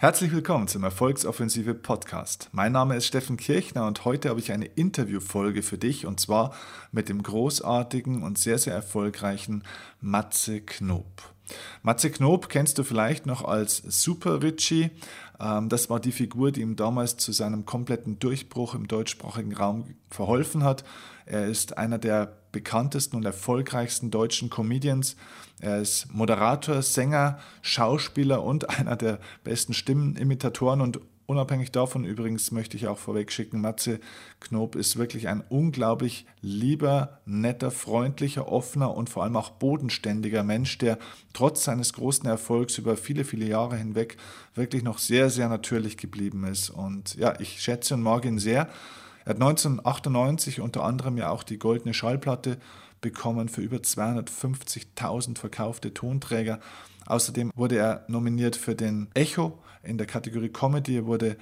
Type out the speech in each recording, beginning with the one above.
Herzlich willkommen zum Erfolgsoffensive Podcast. Mein Name ist Steffen Kirchner und heute habe ich eine Interviewfolge für dich und zwar mit dem großartigen und sehr, sehr erfolgreichen Matze Knob. Matze Knob kennst du vielleicht noch als Super Richie. Ähm, das war die Figur, die ihm damals zu seinem kompletten Durchbruch im deutschsprachigen Raum verholfen hat. Er ist einer der bekanntesten und erfolgreichsten deutschen Comedians. Er ist Moderator, Sänger, Schauspieler und einer der besten Stimmenimitatoren und Unabhängig davon übrigens möchte ich auch vorweg schicken, Matze Knob ist wirklich ein unglaublich lieber, netter, freundlicher, offener und vor allem auch bodenständiger Mensch, der trotz seines großen Erfolgs über viele, viele Jahre hinweg wirklich noch sehr, sehr natürlich geblieben ist. Und ja, ich schätze und mag ihn sehr. Er hat 1998 unter anderem ja auch die goldene Schallplatte bekommen für über 250.000 verkaufte Tonträger. Außerdem wurde er nominiert für den Echo in der Kategorie Comedy. Er wurde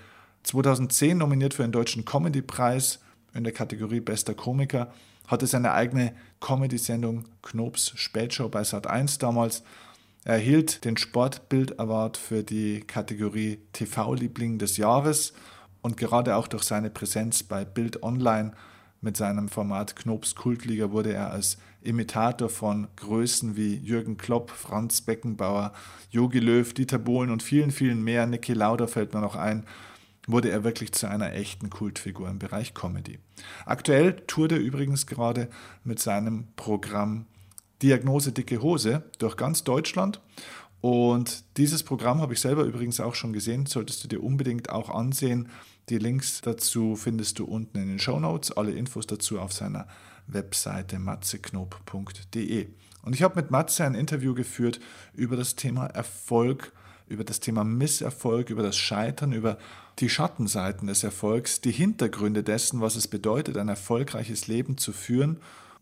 2010 nominiert für den Deutschen Comedy-Preis in der Kategorie Bester Komiker. Hatte seine eigene Comedy-Sendung Knobs Spätshow bei Sat1 damals. Er erhielt den Sportbild Award für die Kategorie TV-Liebling des Jahres und gerade auch durch seine Präsenz bei Bild Online mit seinem Format Knobs Kultliga wurde er als Imitator von Größen wie Jürgen Klopp, Franz Beckenbauer, Jogi Löw, Dieter Bohlen und vielen, vielen mehr, Niki Lauda fällt mir noch ein, wurde er wirklich zu einer echten Kultfigur im Bereich Comedy. Aktuell tourt er übrigens gerade mit seinem Programm Diagnose dicke Hose durch ganz Deutschland und dieses Programm habe ich selber übrigens auch schon gesehen, solltest du dir unbedingt auch ansehen. Die Links dazu findest du unten in den Show Notes, alle Infos dazu auf seiner Webseite matzeknob.de. Und ich habe mit Matze ein Interview geführt über das Thema Erfolg, über das Thema Misserfolg, über das Scheitern, über die Schattenseiten des Erfolgs, die Hintergründe dessen, was es bedeutet, ein erfolgreiches Leben zu führen.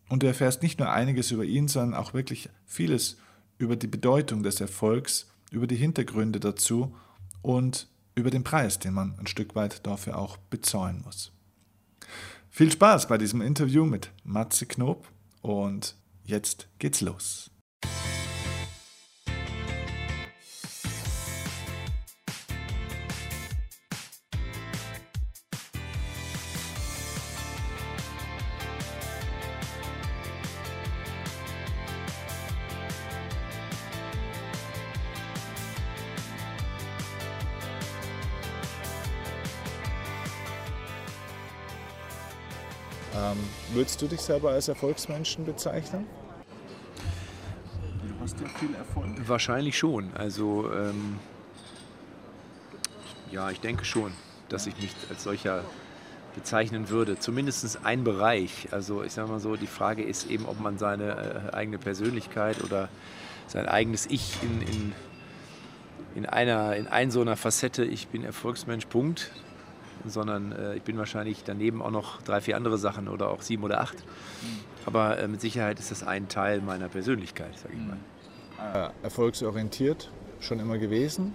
Und du erfährst nicht nur einiges über ihn, sondern auch wirklich vieles über die Bedeutung des Erfolgs, über die Hintergründe dazu und über den Preis, den man ein Stück weit dafür auch bezahlen muss. Viel Spaß bei diesem Interview mit Matze Knob und jetzt geht's los. Würdest du dich selber als Erfolgsmenschen bezeichnen? Du hast ja viel Erfolg. Wahrscheinlich schon. Also ähm, ja, ich denke schon, dass ich mich als solcher bezeichnen würde. Zumindest ein Bereich. Also ich sage mal so, die Frage ist eben, ob man seine äh, eigene Persönlichkeit oder sein eigenes Ich in, in, in einer in ein so einer Facette, ich bin Erfolgsmensch, Punkt, sondern äh, ich bin wahrscheinlich daneben auch noch drei, vier andere Sachen oder auch sieben oder acht. Aber äh, mit Sicherheit ist das ein Teil meiner Persönlichkeit, sage ich mal. Äh, erfolgsorientiert schon immer gewesen?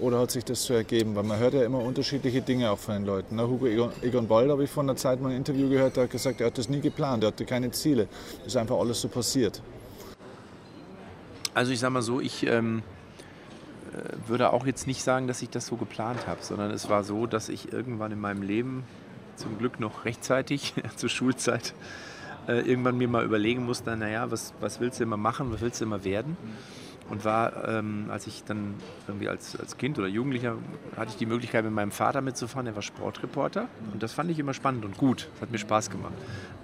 Oder hat sich das so ergeben? Weil man hört ja immer unterschiedliche Dinge auch von den Leuten. Ne? Hugo Egon, Egon Bald habe ich vor einer Zeit mal ein Interview gehört, der hat gesagt, er hat das nie geplant, er hatte keine Ziele. Das ist einfach alles so passiert. Also ich sage mal so, ich ähm, äh, würde auch jetzt nicht sagen, dass ich das so geplant habe, sondern es war so, dass ich irgendwann in meinem Leben, zum Glück noch rechtzeitig zur Schulzeit, äh, irgendwann mir mal überlegen musste, naja, was, was willst du immer machen, was willst du immer werden? Und war, ähm, als ich dann irgendwie als, als Kind oder Jugendlicher hatte ich die Möglichkeit, mit meinem Vater mitzufahren, der war Sportreporter. Und das fand ich immer spannend und gut. Das hat mir Spaß gemacht.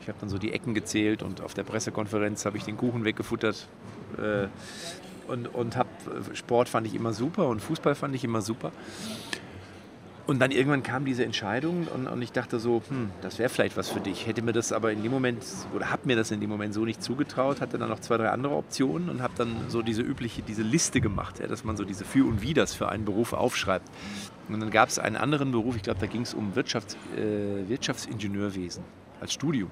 Ich habe dann so die Ecken gezählt und auf der Pressekonferenz habe ich den Kuchen weggefuttert. Äh, und, und hab, Sport fand ich immer super und Fußball fand ich immer super. Und dann irgendwann kam diese Entscheidung und, und ich dachte so, hm, das wäre vielleicht was für dich. Hätte mir das aber in dem Moment, oder habe mir das in dem Moment so nicht zugetraut, hatte dann noch zwei, drei andere Optionen und habe dann so diese übliche, diese Liste gemacht, ja, dass man so diese Für und Widers für einen Beruf aufschreibt. Und dann gab es einen anderen Beruf, ich glaube, da ging es um Wirtschafts, äh, Wirtschaftsingenieurwesen als Studium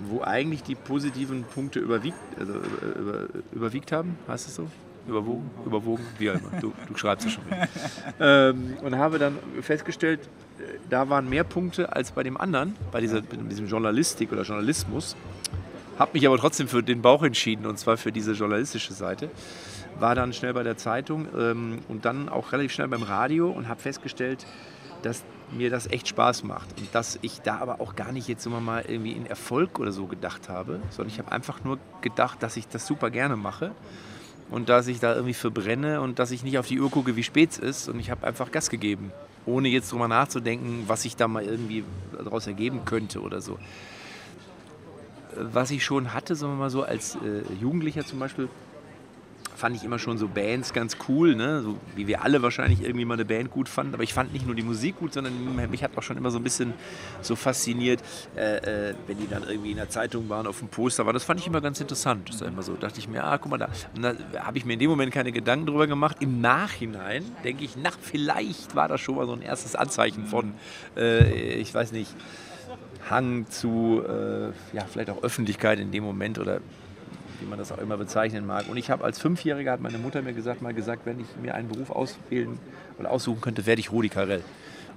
wo eigentlich die positiven Punkte überwiegt, also über, überwiegt haben, heißt es so? Überwogen? Überwogen? Wie immer. Du, du schreibst es schon. ähm, und habe dann festgestellt, äh, da waren mehr Punkte als bei dem anderen, bei dieser, diesem Journalistik oder Journalismus. Habe mich aber trotzdem für den Bauch entschieden und zwar für diese journalistische Seite. war dann schnell bei der Zeitung ähm, und dann auch relativ schnell beim Radio und habe festgestellt, dass mir das echt Spaß macht und dass ich da aber auch gar nicht jetzt immer mal irgendwie in Erfolg oder so gedacht habe, sondern ich habe einfach nur gedacht, dass ich das super gerne mache und dass ich da irgendwie verbrenne und dass ich nicht auf die Uhr gucke, wie spät es ist und ich habe einfach Gas gegeben, ohne jetzt drüber nachzudenken, was sich da mal irgendwie daraus ergeben könnte oder so. Was ich schon hatte, sagen wir mal so, als äh, Jugendlicher zum Beispiel, fand ich immer schon so Bands ganz cool, ne? so wie wir alle wahrscheinlich irgendwie mal eine Band gut fanden. Aber ich fand nicht nur die Musik gut, sondern mich hat auch schon immer so ein bisschen so fasziniert, äh, äh, wenn die dann irgendwie in der Zeitung waren, auf dem Poster waren. Das fand ich immer ganz interessant. Das war immer so, dachte ich mir, ah, guck mal da. Und da habe ich mir in dem Moment keine Gedanken drüber gemacht. Im Nachhinein denke ich, na, vielleicht war das schon mal so ein erstes Anzeichen von, äh, ich weiß nicht, Hang zu, äh, ja, vielleicht auch Öffentlichkeit in dem Moment oder wie man das auch immer bezeichnen mag. Und ich habe als Fünfjähriger, hat meine Mutter mir gesagt, mal gesagt, wenn ich mir einen Beruf auswählen oder aussuchen könnte, werde ich Rudi Carell.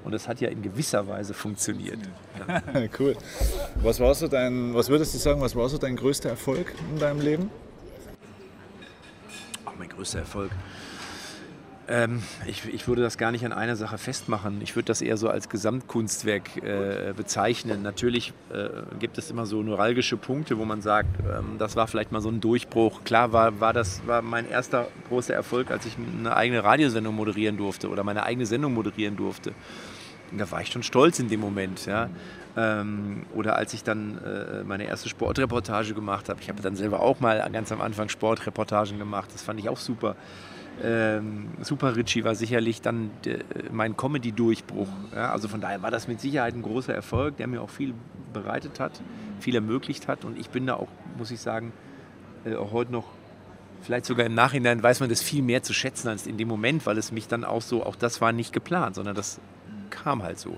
Und das hat ja in gewisser Weise funktioniert. Ja. cool. Was, war so dein, was würdest du sagen, was war so dein größter Erfolg in deinem Leben? Ach, mein größter Erfolg. Ähm, ich, ich, würde das gar nicht an einer Sache festmachen. Ich würde das eher so als Gesamtkunstwerk äh, bezeichnen. Natürlich äh, gibt es immer so neuralgische Punkte, wo man sagt, ähm, das war vielleicht mal so ein Durchbruch. Klar war, war das war mein erster großer Erfolg, als ich eine eigene Radiosendung moderieren durfte oder meine eigene Sendung moderieren durfte. Und da war ich schon stolz in dem Moment. Ja. Ähm, oder als ich dann äh, meine erste Sportreportage gemacht habe. Ich habe dann selber auch mal ganz am Anfang Sportreportagen gemacht. Das fand ich auch super. Ähm, Super Richie war sicherlich dann de, mein Comedy-Durchbruch. Ja, also von daher war das mit Sicherheit ein großer Erfolg, der mir auch viel bereitet hat, viel ermöglicht hat. Und ich bin da auch, muss ich sagen, äh, auch heute noch, vielleicht sogar im Nachhinein weiß man das viel mehr zu schätzen als in dem Moment, weil es mich dann auch so, auch das war nicht geplant, sondern das kam halt so.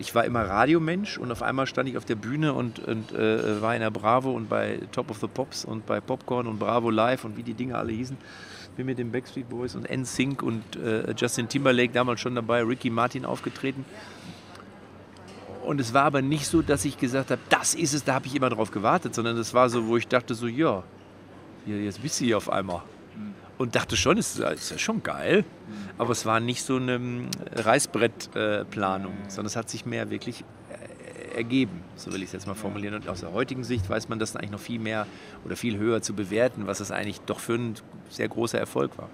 Ich war immer Radiomensch und auf einmal stand ich auf der Bühne und, und äh, war in der Bravo und bei Top of the Pops und bei Popcorn und Bravo Live und wie die Dinge alle hießen bin mit den Backstreet Boys und NSYNC und äh, Justin Timberlake damals schon dabei, Ricky Martin aufgetreten. Und es war aber nicht so, dass ich gesagt habe, das ist es, da habe ich immer drauf gewartet, sondern es war so, wo ich dachte so, ja, jetzt bist du hier auf einmal. Und dachte schon, es ist ja schon geil, aber es war nicht so eine ähm, Reißbrettplanung, äh, sondern es hat sich mehr wirklich ergeben, so will ich es jetzt mal formulieren. Und aus der heutigen Sicht weiß man das eigentlich noch viel mehr oder viel höher zu bewerten, was es eigentlich doch für ein sehr großer Erfolg war.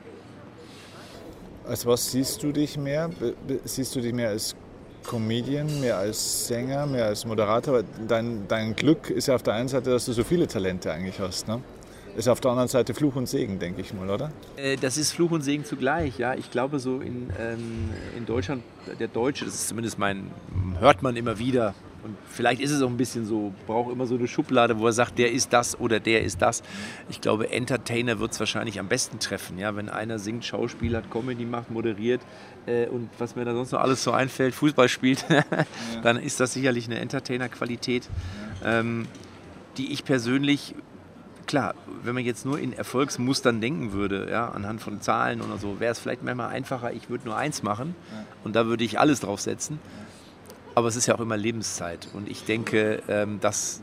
Als was siehst du dich mehr? Siehst du dich mehr als Comedian, mehr als Sänger, mehr als Moderator? Dein, dein Glück ist ja auf der einen Seite, dass du so viele Talente eigentlich hast. Ne? Ist auf der anderen Seite Fluch und Segen, denke ich mal, oder? Äh, das ist Fluch und Segen zugleich, ja. Ich glaube, so in, ähm, in Deutschland, der Deutsche, das ist zumindest mein, hört man immer wieder, und vielleicht ist es auch ein bisschen so, braucht immer so eine Schublade, wo er sagt, der ist das oder der ist das. Ich glaube, Entertainer wird es wahrscheinlich am besten treffen. Ja? Wenn einer singt, Schauspiel hat, Comedy macht, moderiert äh, und was mir da sonst noch alles so einfällt, Fußball spielt, dann ist das sicherlich eine Entertainer-Qualität, ähm, die ich persönlich klar, wenn man jetzt nur in Erfolgsmustern denken würde, ja, anhand von Zahlen oder so, wäre es vielleicht manchmal einfacher, ich würde nur eins machen und da würde ich alles drauf setzen. Aber es ist ja auch immer Lebenszeit. Und ich denke, ähm, dass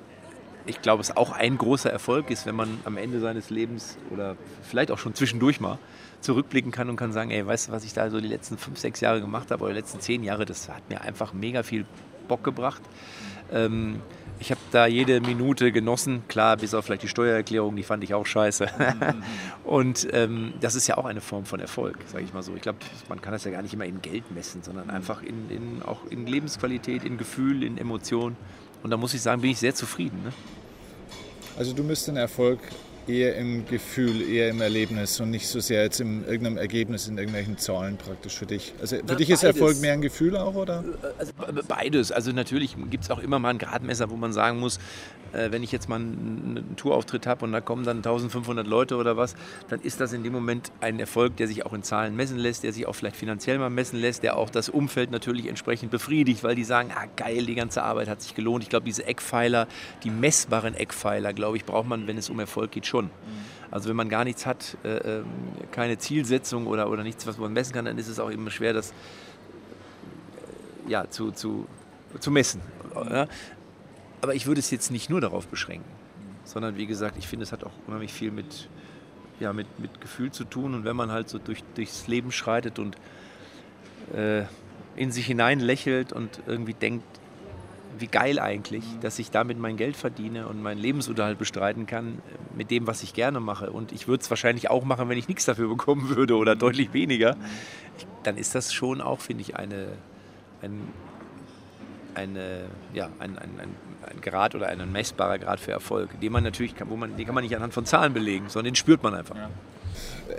ich glaube, es auch ein großer Erfolg ist, wenn man am Ende seines Lebens oder vielleicht auch schon zwischendurch mal zurückblicken kann und kann sagen, ey, weißt du, was ich da so die letzten fünf, sechs Jahre gemacht habe oder die letzten zehn Jahre, das hat mir einfach mega viel Bock gebracht. Ähm, ich habe da jede Minute genossen, klar, bis auf vielleicht die Steuererklärung, die fand ich auch scheiße. und ähm, das ist ja auch eine Form von Erfolg, sage ich mal so. Ich glaube, man kann das ja gar nicht immer in Geld messen, sondern einfach in, in, auch in Lebensqualität, in Gefühl, in Emotion. Und da muss ich sagen, bin ich sehr zufrieden. Ne? Also du müsst den Erfolg eher im Gefühl, eher im Erlebnis und nicht so sehr jetzt in irgendeinem Ergebnis, in irgendwelchen Zahlen praktisch für dich. Also für Na, dich ist beides. Erfolg mehr ein Gefühl auch, oder? Also beides. Also natürlich gibt es auch immer mal ein Gradmesser, wo man sagen muss, äh, wenn ich jetzt mal einen Tourauftritt habe und da kommen dann 1500 Leute oder was, dann ist das in dem Moment ein Erfolg, der sich auch in Zahlen messen lässt, der sich auch vielleicht finanziell mal messen lässt, der auch das Umfeld natürlich entsprechend befriedigt, weil die sagen, ah geil, die ganze Arbeit hat sich gelohnt. Ich glaube, diese Eckpfeiler, die messbaren Eckpfeiler, glaube ich, braucht man, wenn es um Erfolg geht, schon. Also wenn man gar nichts hat, äh, ähm, keine Zielsetzung oder, oder nichts, was man messen kann, dann ist es auch immer schwer, das ja, zu, zu, zu messen. Ja? Aber ich würde es jetzt nicht nur darauf beschränken, sondern wie gesagt, ich finde, es hat auch unheimlich viel mit ja, mit, mit Gefühl zu tun. Und wenn man halt so durch, durchs Leben schreitet und äh, in sich hinein lächelt und irgendwie denkt, wie geil eigentlich, dass ich damit mein Geld verdiene und meinen Lebensunterhalt bestreiten kann mit dem, was ich gerne mache. Und ich würde es wahrscheinlich auch machen, wenn ich nichts dafür bekommen würde oder deutlich weniger. Ich, dann ist das schon auch, finde ich, eine, ein, eine, ja, ein, ein, ein, ein Grad oder ein messbarer Grad für Erfolg, den man natürlich, wo man, den kann man nicht anhand von Zahlen belegen, sondern den spürt man einfach. Ja.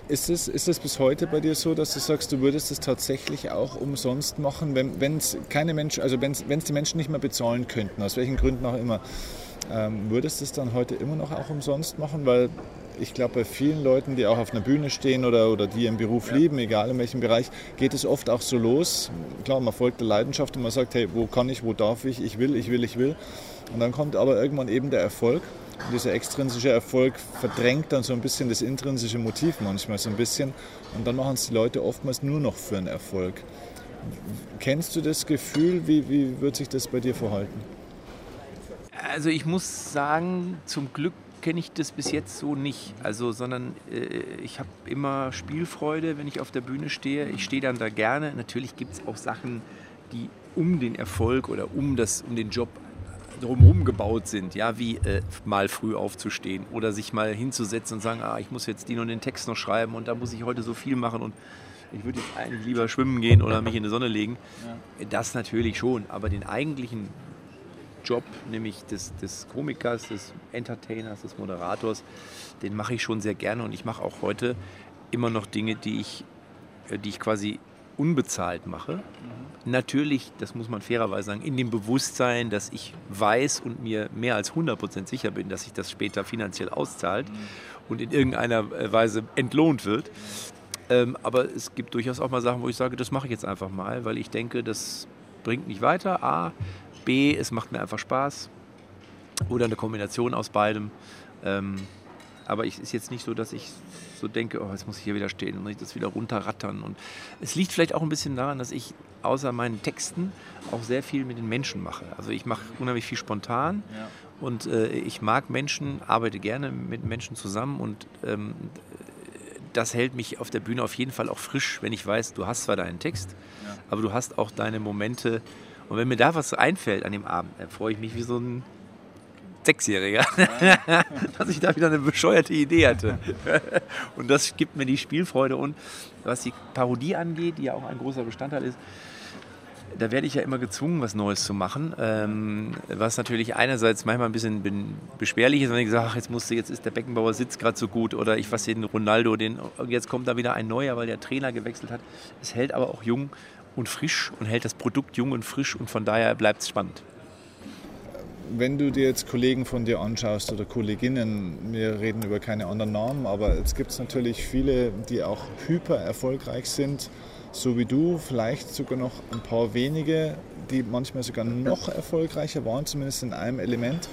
Ist es, ist es bis heute bei dir so, dass du sagst, du würdest es tatsächlich auch umsonst machen, wenn es keine Menschen, also wenn es die Menschen nicht mehr bezahlen könnten, aus welchen Gründen auch immer, ähm, würdest du es dann heute immer noch auch umsonst machen? Weil ich glaube, bei vielen Leuten, die auch auf einer Bühne stehen oder, oder die ihren Beruf ja. lieben, egal in welchem Bereich, geht es oft auch so los. Klar, man folgt der Leidenschaft und man sagt, hey, wo kann ich, wo darf ich, ich will, ich will, ich will. Und dann kommt aber irgendwann eben der Erfolg. Und dieser extrinsische Erfolg verdrängt dann so ein bisschen das intrinsische Motiv manchmal so ein bisschen. Und dann machen es die Leute oftmals nur noch für einen Erfolg. Kennst du das Gefühl? Wie, wie wird sich das bei dir verhalten? Also ich muss sagen, zum Glück kenne ich das bis jetzt so nicht. Also, sondern äh, ich habe immer Spielfreude, wenn ich auf der Bühne stehe. Ich stehe dann da gerne. Natürlich gibt es auch Sachen, die um den Erfolg oder um, das, um den Job drumherum gebaut sind, ja, wie äh, mal früh aufzustehen oder sich mal hinzusetzen und sagen, ah, ich muss jetzt den und den Text noch schreiben und da muss ich heute so viel machen und ich würde jetzt eigentlich lieber schwimmen gehen oder mich in die Sonne legen. Ja. Das natürlich schon, aber den eigentlichen Job, nämlich des, des Komikers, des Entertainers, des Moderators, den mache ich schon sehr gerne und ich mache auch heute immer noch Dinge, die ich, äh, die ich quasi unbezahlt mache. Mhm. Natürlich, das muss man fairerweise sagen, in dem Bewusstsein, dass ich weiß und mir mehr als 100% sicher bin, dass sich das später finanziell auszahlt mhm. und in irgendeiner äh, Weise entlohnt wird. Ähm, aber es gibt durchaus auch mal Sachen, wo ich sage, das mache ich jetzt einfach mal, weil ich denke, das bringt mich weiter. A, B, es macht mir einfach Spaß. Oder eine Kombination aus beidem. Ähm, aber es ist jetzt nicht so, dass ich so denke, oh, jetzt muss ich hier wieder stehen und muss ich das wieder runterrattern. Und es liegt vielleicht auch ein bisschen daran, dass ich außer meinen Texten auch sehr viel mit den Menschen mache. Also ich mache unheimlich viel spontan ja. und äh, ich mag Menschen, arbeite gerne mit Menschen zusammen und ähm, das hält mich auf der Bühne auf jeden Fall auch frisch, wenn ich weiß, du hast zwar deinen Text, ja. aber du hast auch deine Momente. Und wenn mir da was einfällt an dem Abend, dann freue ich mich wie so ein Sechsjähriger, dass ich da wieder eine bescheuerte Idee hatte. Und das gibt mir die Spielfreude. Und was die Parodie angeht, die ja auch ein großer Bestandteil ist, da werde ich ja immer gezwungen, was Neues zu machen. Ähm, was natürlich einerseits manchmal ein bisschen beschwerlich ist, wenn ich sage, ach, jetzt musste, jetzt ist der Beckenbauer Sitz gerade so gut oder ich was den Ronaldo, den, jetzt kommt da wieder ein neuer, weil der Trainer gewechselt hat. Es hält aber auch jung und frisch und hält das Produkt jung und frisch und von daher bleibt es spannend wenn du dir jetzt Kollegen von dir anschaust oder Kolleginnen, wir reden über keine anderen Namen, aber es gibt natürlich viele, die auch hyper erfolgreich sind, so wie du, vielleicht sogar noch ein paar wenige, die manchmal sogar noch erfolgreicher waren, zumindest in einem Element.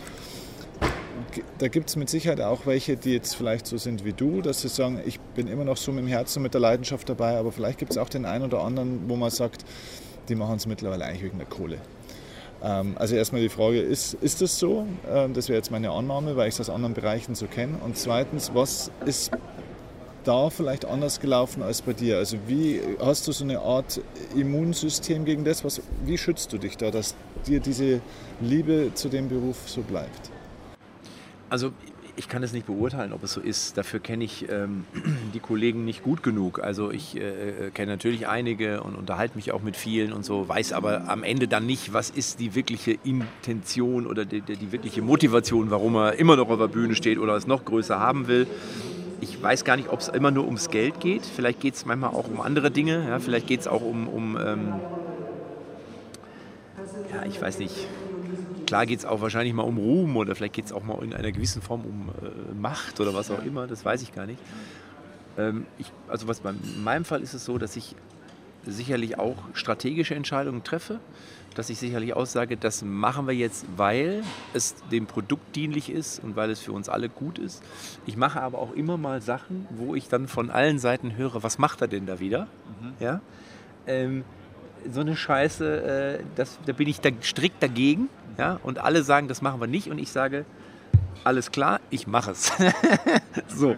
Da gibt es mit Sicherheit auch welche, die jetzt vielleicht so sind wie du, dass sie sagen, ich bin immer noch so mit dem Herzen, mit der Leidenschaft dabei, aber vielleicht gibt es auch den einen oder anderen, wo man sagt, die machen es mittlerweile eigentlich wegen der Kohle. Ähm, also erstmal die Frage, ist, ist das so? Ähm, das wäre jetzt meine Annahme, weil ich es aus anderen Bereichen so kenne. Und zweitens, was ist da vielleicht anders gelaufen als bei dir? Also wie hast du so eine Art Immunsystem gegen das? Was, wie schützt du dich da, dass dir diese Liebe zu dem Beruf so bleibt? Also ich kann es nicht beurteilen, ob es so ist. Dafür kenne ich ähm, die Kollegen nicht gut genug. Also ich äh, äh, kenne natürlich einige und unterhalte mich auch mit vielen und so, weiß aber am Ende dann nicht, was ist die wirkliche Intention oder die, die wirkliche Motivation, warum er immer noch auf der Bühne steht oder es noch größer haben will. Ich weiß gar nicht, ob es immer nur ums Geld geht. Vielleicht geht es manchmal auch um andere Dinge. Ja? Vielleicht geht es auch um, um ähm, ja, ich weiß nicht, Klar geht es auch wahrscheinlich mal um Ruhm oder vielleicht geht es auch mal in einer gewissen Form um äh, Macht oder was auch immer, das weiß ich gar nicht. Ähm, ich, also was bei, in meinem Fall ist es so, dass ich sicherlich auch strategische Entscheidungen treffe, dass ich sicherlich aussage, das machen wir jetzt, weil es dem Produkt dienlich ist und weil es für uns alle gut ist. Ich mache aber auch immer mal Sachen, wo ich dann von allen Seiten höre, was macht er denn da wieder? Mhm. Ja? Ähm, so eine Scheiße, äh, das, da bin ich da strikt dagegen. Ja? Und alle sagen, das machen wir nicht. Und ich sage, alles klar, ich mache es. so.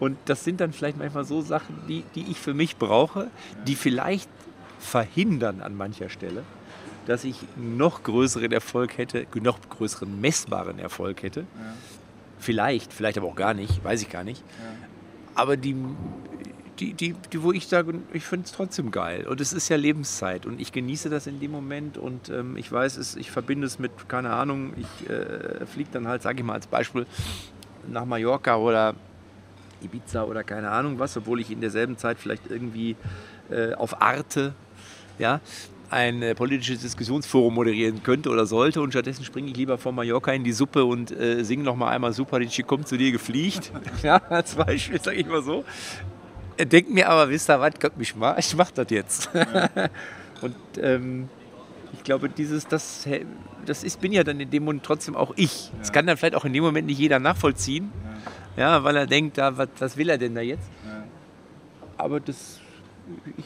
Und das sind dann vielleicht manchmal so Sachen, die, die ich für mich brauche, die vielleicht verhindern an mancher Stelle, dass ich noch größeren Erfolg hätte, noch größeren messbaren Erfolg hätte. Ja. Vielleicht, vielleicht aber auch gar nicht, weiß ich gar nicht. Ja. Aber die, die, die, die, wo ich sage, ich finde es trotzdem geil. Und es ist ja Lebenszeit und ich genieße das in dem Moment und ähm, ich weiß es, ich verbinde es mit, keine Ahnung, ich äh, fliege dann halt, sage ich mal als Beispiel, nach Mallorca oder Ibiza oder keine Ahnung was, obwohl ich in derselben Zeit vielleicht irgendwie äh, auf Arte ja, ein äh, politisches Diskussionsforum moderieren könnte oder sollte und stattdessen springe ich lieber von Mallorca in die Suppe und äh, singe noch mal einmal Super, die kommt zu dir gefliegt. ja, als Beispiel sage ich mal so. Denkt mir aber, wisst ihr was, könnt mich mal, ich mach das jetzt. Ja. und ähm, ich glaube, dieses, das, das ist, bin ja dann in dem Moment trotzdem auch ich. Ja. Das kann dann vielleicht auch in dem Moment nicht jeder nachvollziehen, ja, ja weil er denkt, da, was, was will er denn da jetzt? Ja. Aber das, ich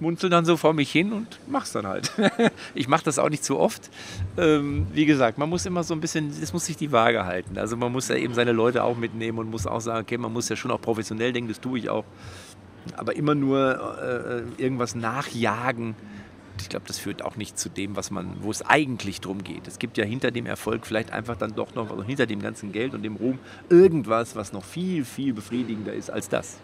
schmunzel dann so vor mich hin und mach's dann halt. ich mache das auch nicht zu oft. Ähm, wie gesagt, man muss immer so ein bisschen, es muss sich die Waage halten. Also man muss ja eben seine Leute auch mitnehmen und muss auch sagen, okay, man muss ja schon auch professionell denken, das tue ich auch. Aber immer nur äh, irgendwas nachjagen, ich glaube, das führt auch nicht zu dem, was man, wo es eigentlich drum geht. Es gibt ja hinter dem Erfolg vielleicht einfach dann doch noch, also hinter dem ganzen Geld und dem Ruhm, irgendwas, was noch viel, viel befriedigender ist als das.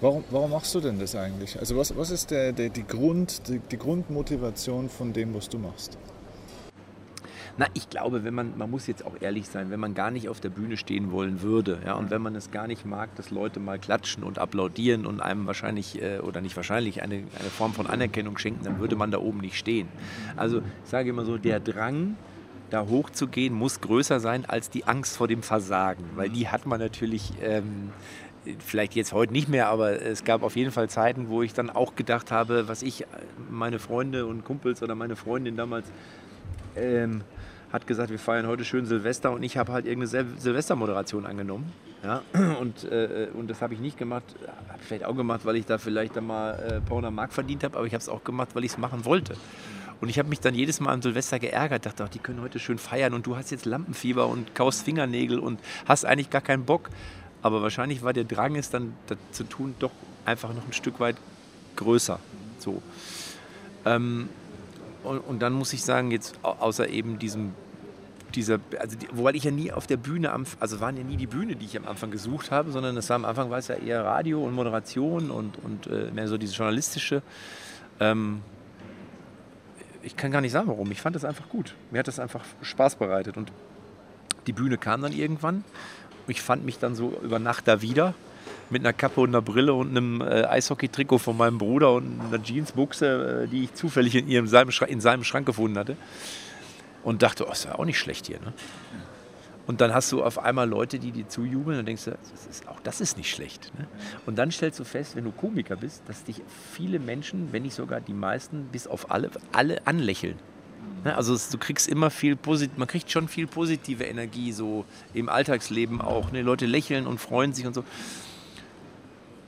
Warum, warum machst du denn das eigentlich? Also was, was ist der, der, die, Grund, die, die Grundmotivation von dem, was du machst? Na, ich glaube, wenn man, man muss jetzt auch ehrlich sein, wenn man gar nicht auf der Bühne stehen wollen würde, ja, und wenn man es gar nicht mag, dass Leute mal klatschen und applaudieren und einem wahrscheinlich, äh, oder nicht wahrscheinlich, eine, eine Form von Anerkennung schenken, dann würde man da oben nicht stehen. Also ich sage immer so, der Drang, da hochzugehen, muss größer sein als die Angst vor dem Versagen, weil die hat man natürlich. Ähm, vielleicht jetzt heute nicht mehr, aber es gab auf jeden Fall Zeiten, wo ich dann auch gedacht habe, was ich, meine Freunde und Kumpels oder meine Freundin damals ähm, hat gesagt, wir feiern heute schön Silvester und ich habe halt irgendeine Silvestermoderation angenommen. Ja? Und, äh, und das habe ich nicht gemacht, habe ich vielleicht auch gemacht, weil ich da vielleicht dann mal äh, ein paar hundert Mark verdient habe, aber ich habe es auch gemacht, weil ich es machen wollte. Und ich habe mich dann jedes Mal an Silvester geärgert, dachte, ach, die können heute schön feiern und du hast jetzt Lampenfieber und kaust Fingernägel und hast eigentlich gar keinen Bock. Aber wahrscheinlich war der Drang, es dann zu tun, doch einfach noch ein Stück weit größer. So. Ähm, und, und, dann muss ich sagen, jetzt außer eben diesem, dieser, also die, wobei ich ja nie auf der Bühne, am, also waren ja nie die Bühne, die ich am Anfang gesucht habe, sondern das war am Anfang war es ja eher Radio und Moderation und, und äh, mehr so dieses journalistische. Ähm, ich kann gar nicht sagen, warum. Ich fand das einfach gut. Mir hat das einfach Spaß bereitet und die Bühne kam dann irgendwann ich fand mich dann so über Nacht da wieder mit einer Kappe und einer Brille und einem äh, Eishockey-Trikot von meinem Bruder und einer Jeansbuchse, äh, die ich zufällig in, ihrem, seinem, in seinem Schrank gefunden hatte. Und dachte, oh, ist ja auch nicht schlecht hier. Ne? Und dann hast du auf einmal Leute, die dir zujubeln und denkst, das ist, auch das ist nicht schlecht. Ne? Und dann stellst du fest, wenn du Komiker bist, dass dich viele Menschen, wenn nicht sogar die meisten, bis auf alle, alle anlächeln. Ne, also du kriegst immer viel positiv, man kriegt schon viel positive Energie so im Alltagsleben auch. Ne? Leute lächeln und freuen sich und so.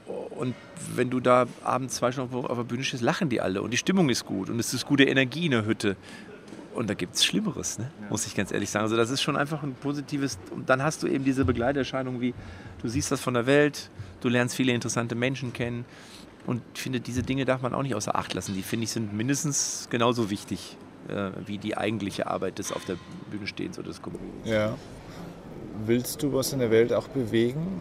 Und wenn du da abends zwei Stunden auf der Bühne stehst, lachen die alle und die Stimmung ist gut und es ist gute Energie in der Hütte. Und da gibt es Schlimmeres, ne? ja. muss ich ganz ehrlich sagen. Also das ist schon einfach ein positives. Und dann hast du eben diese Begleiterscheinung wie, du siehst das von der Welt, du lernst viele interessante Menschen kennen. Und ich finde, diese Dinge darf man auch nicht außer Acht lassen. Die finde ich sind mindestens genauso wichtig äh, wie die eigentliche Arbeit des auf der Bühne Stehens oder des Kommunikens. Ja. Willst du was in der Welt auch bewegen?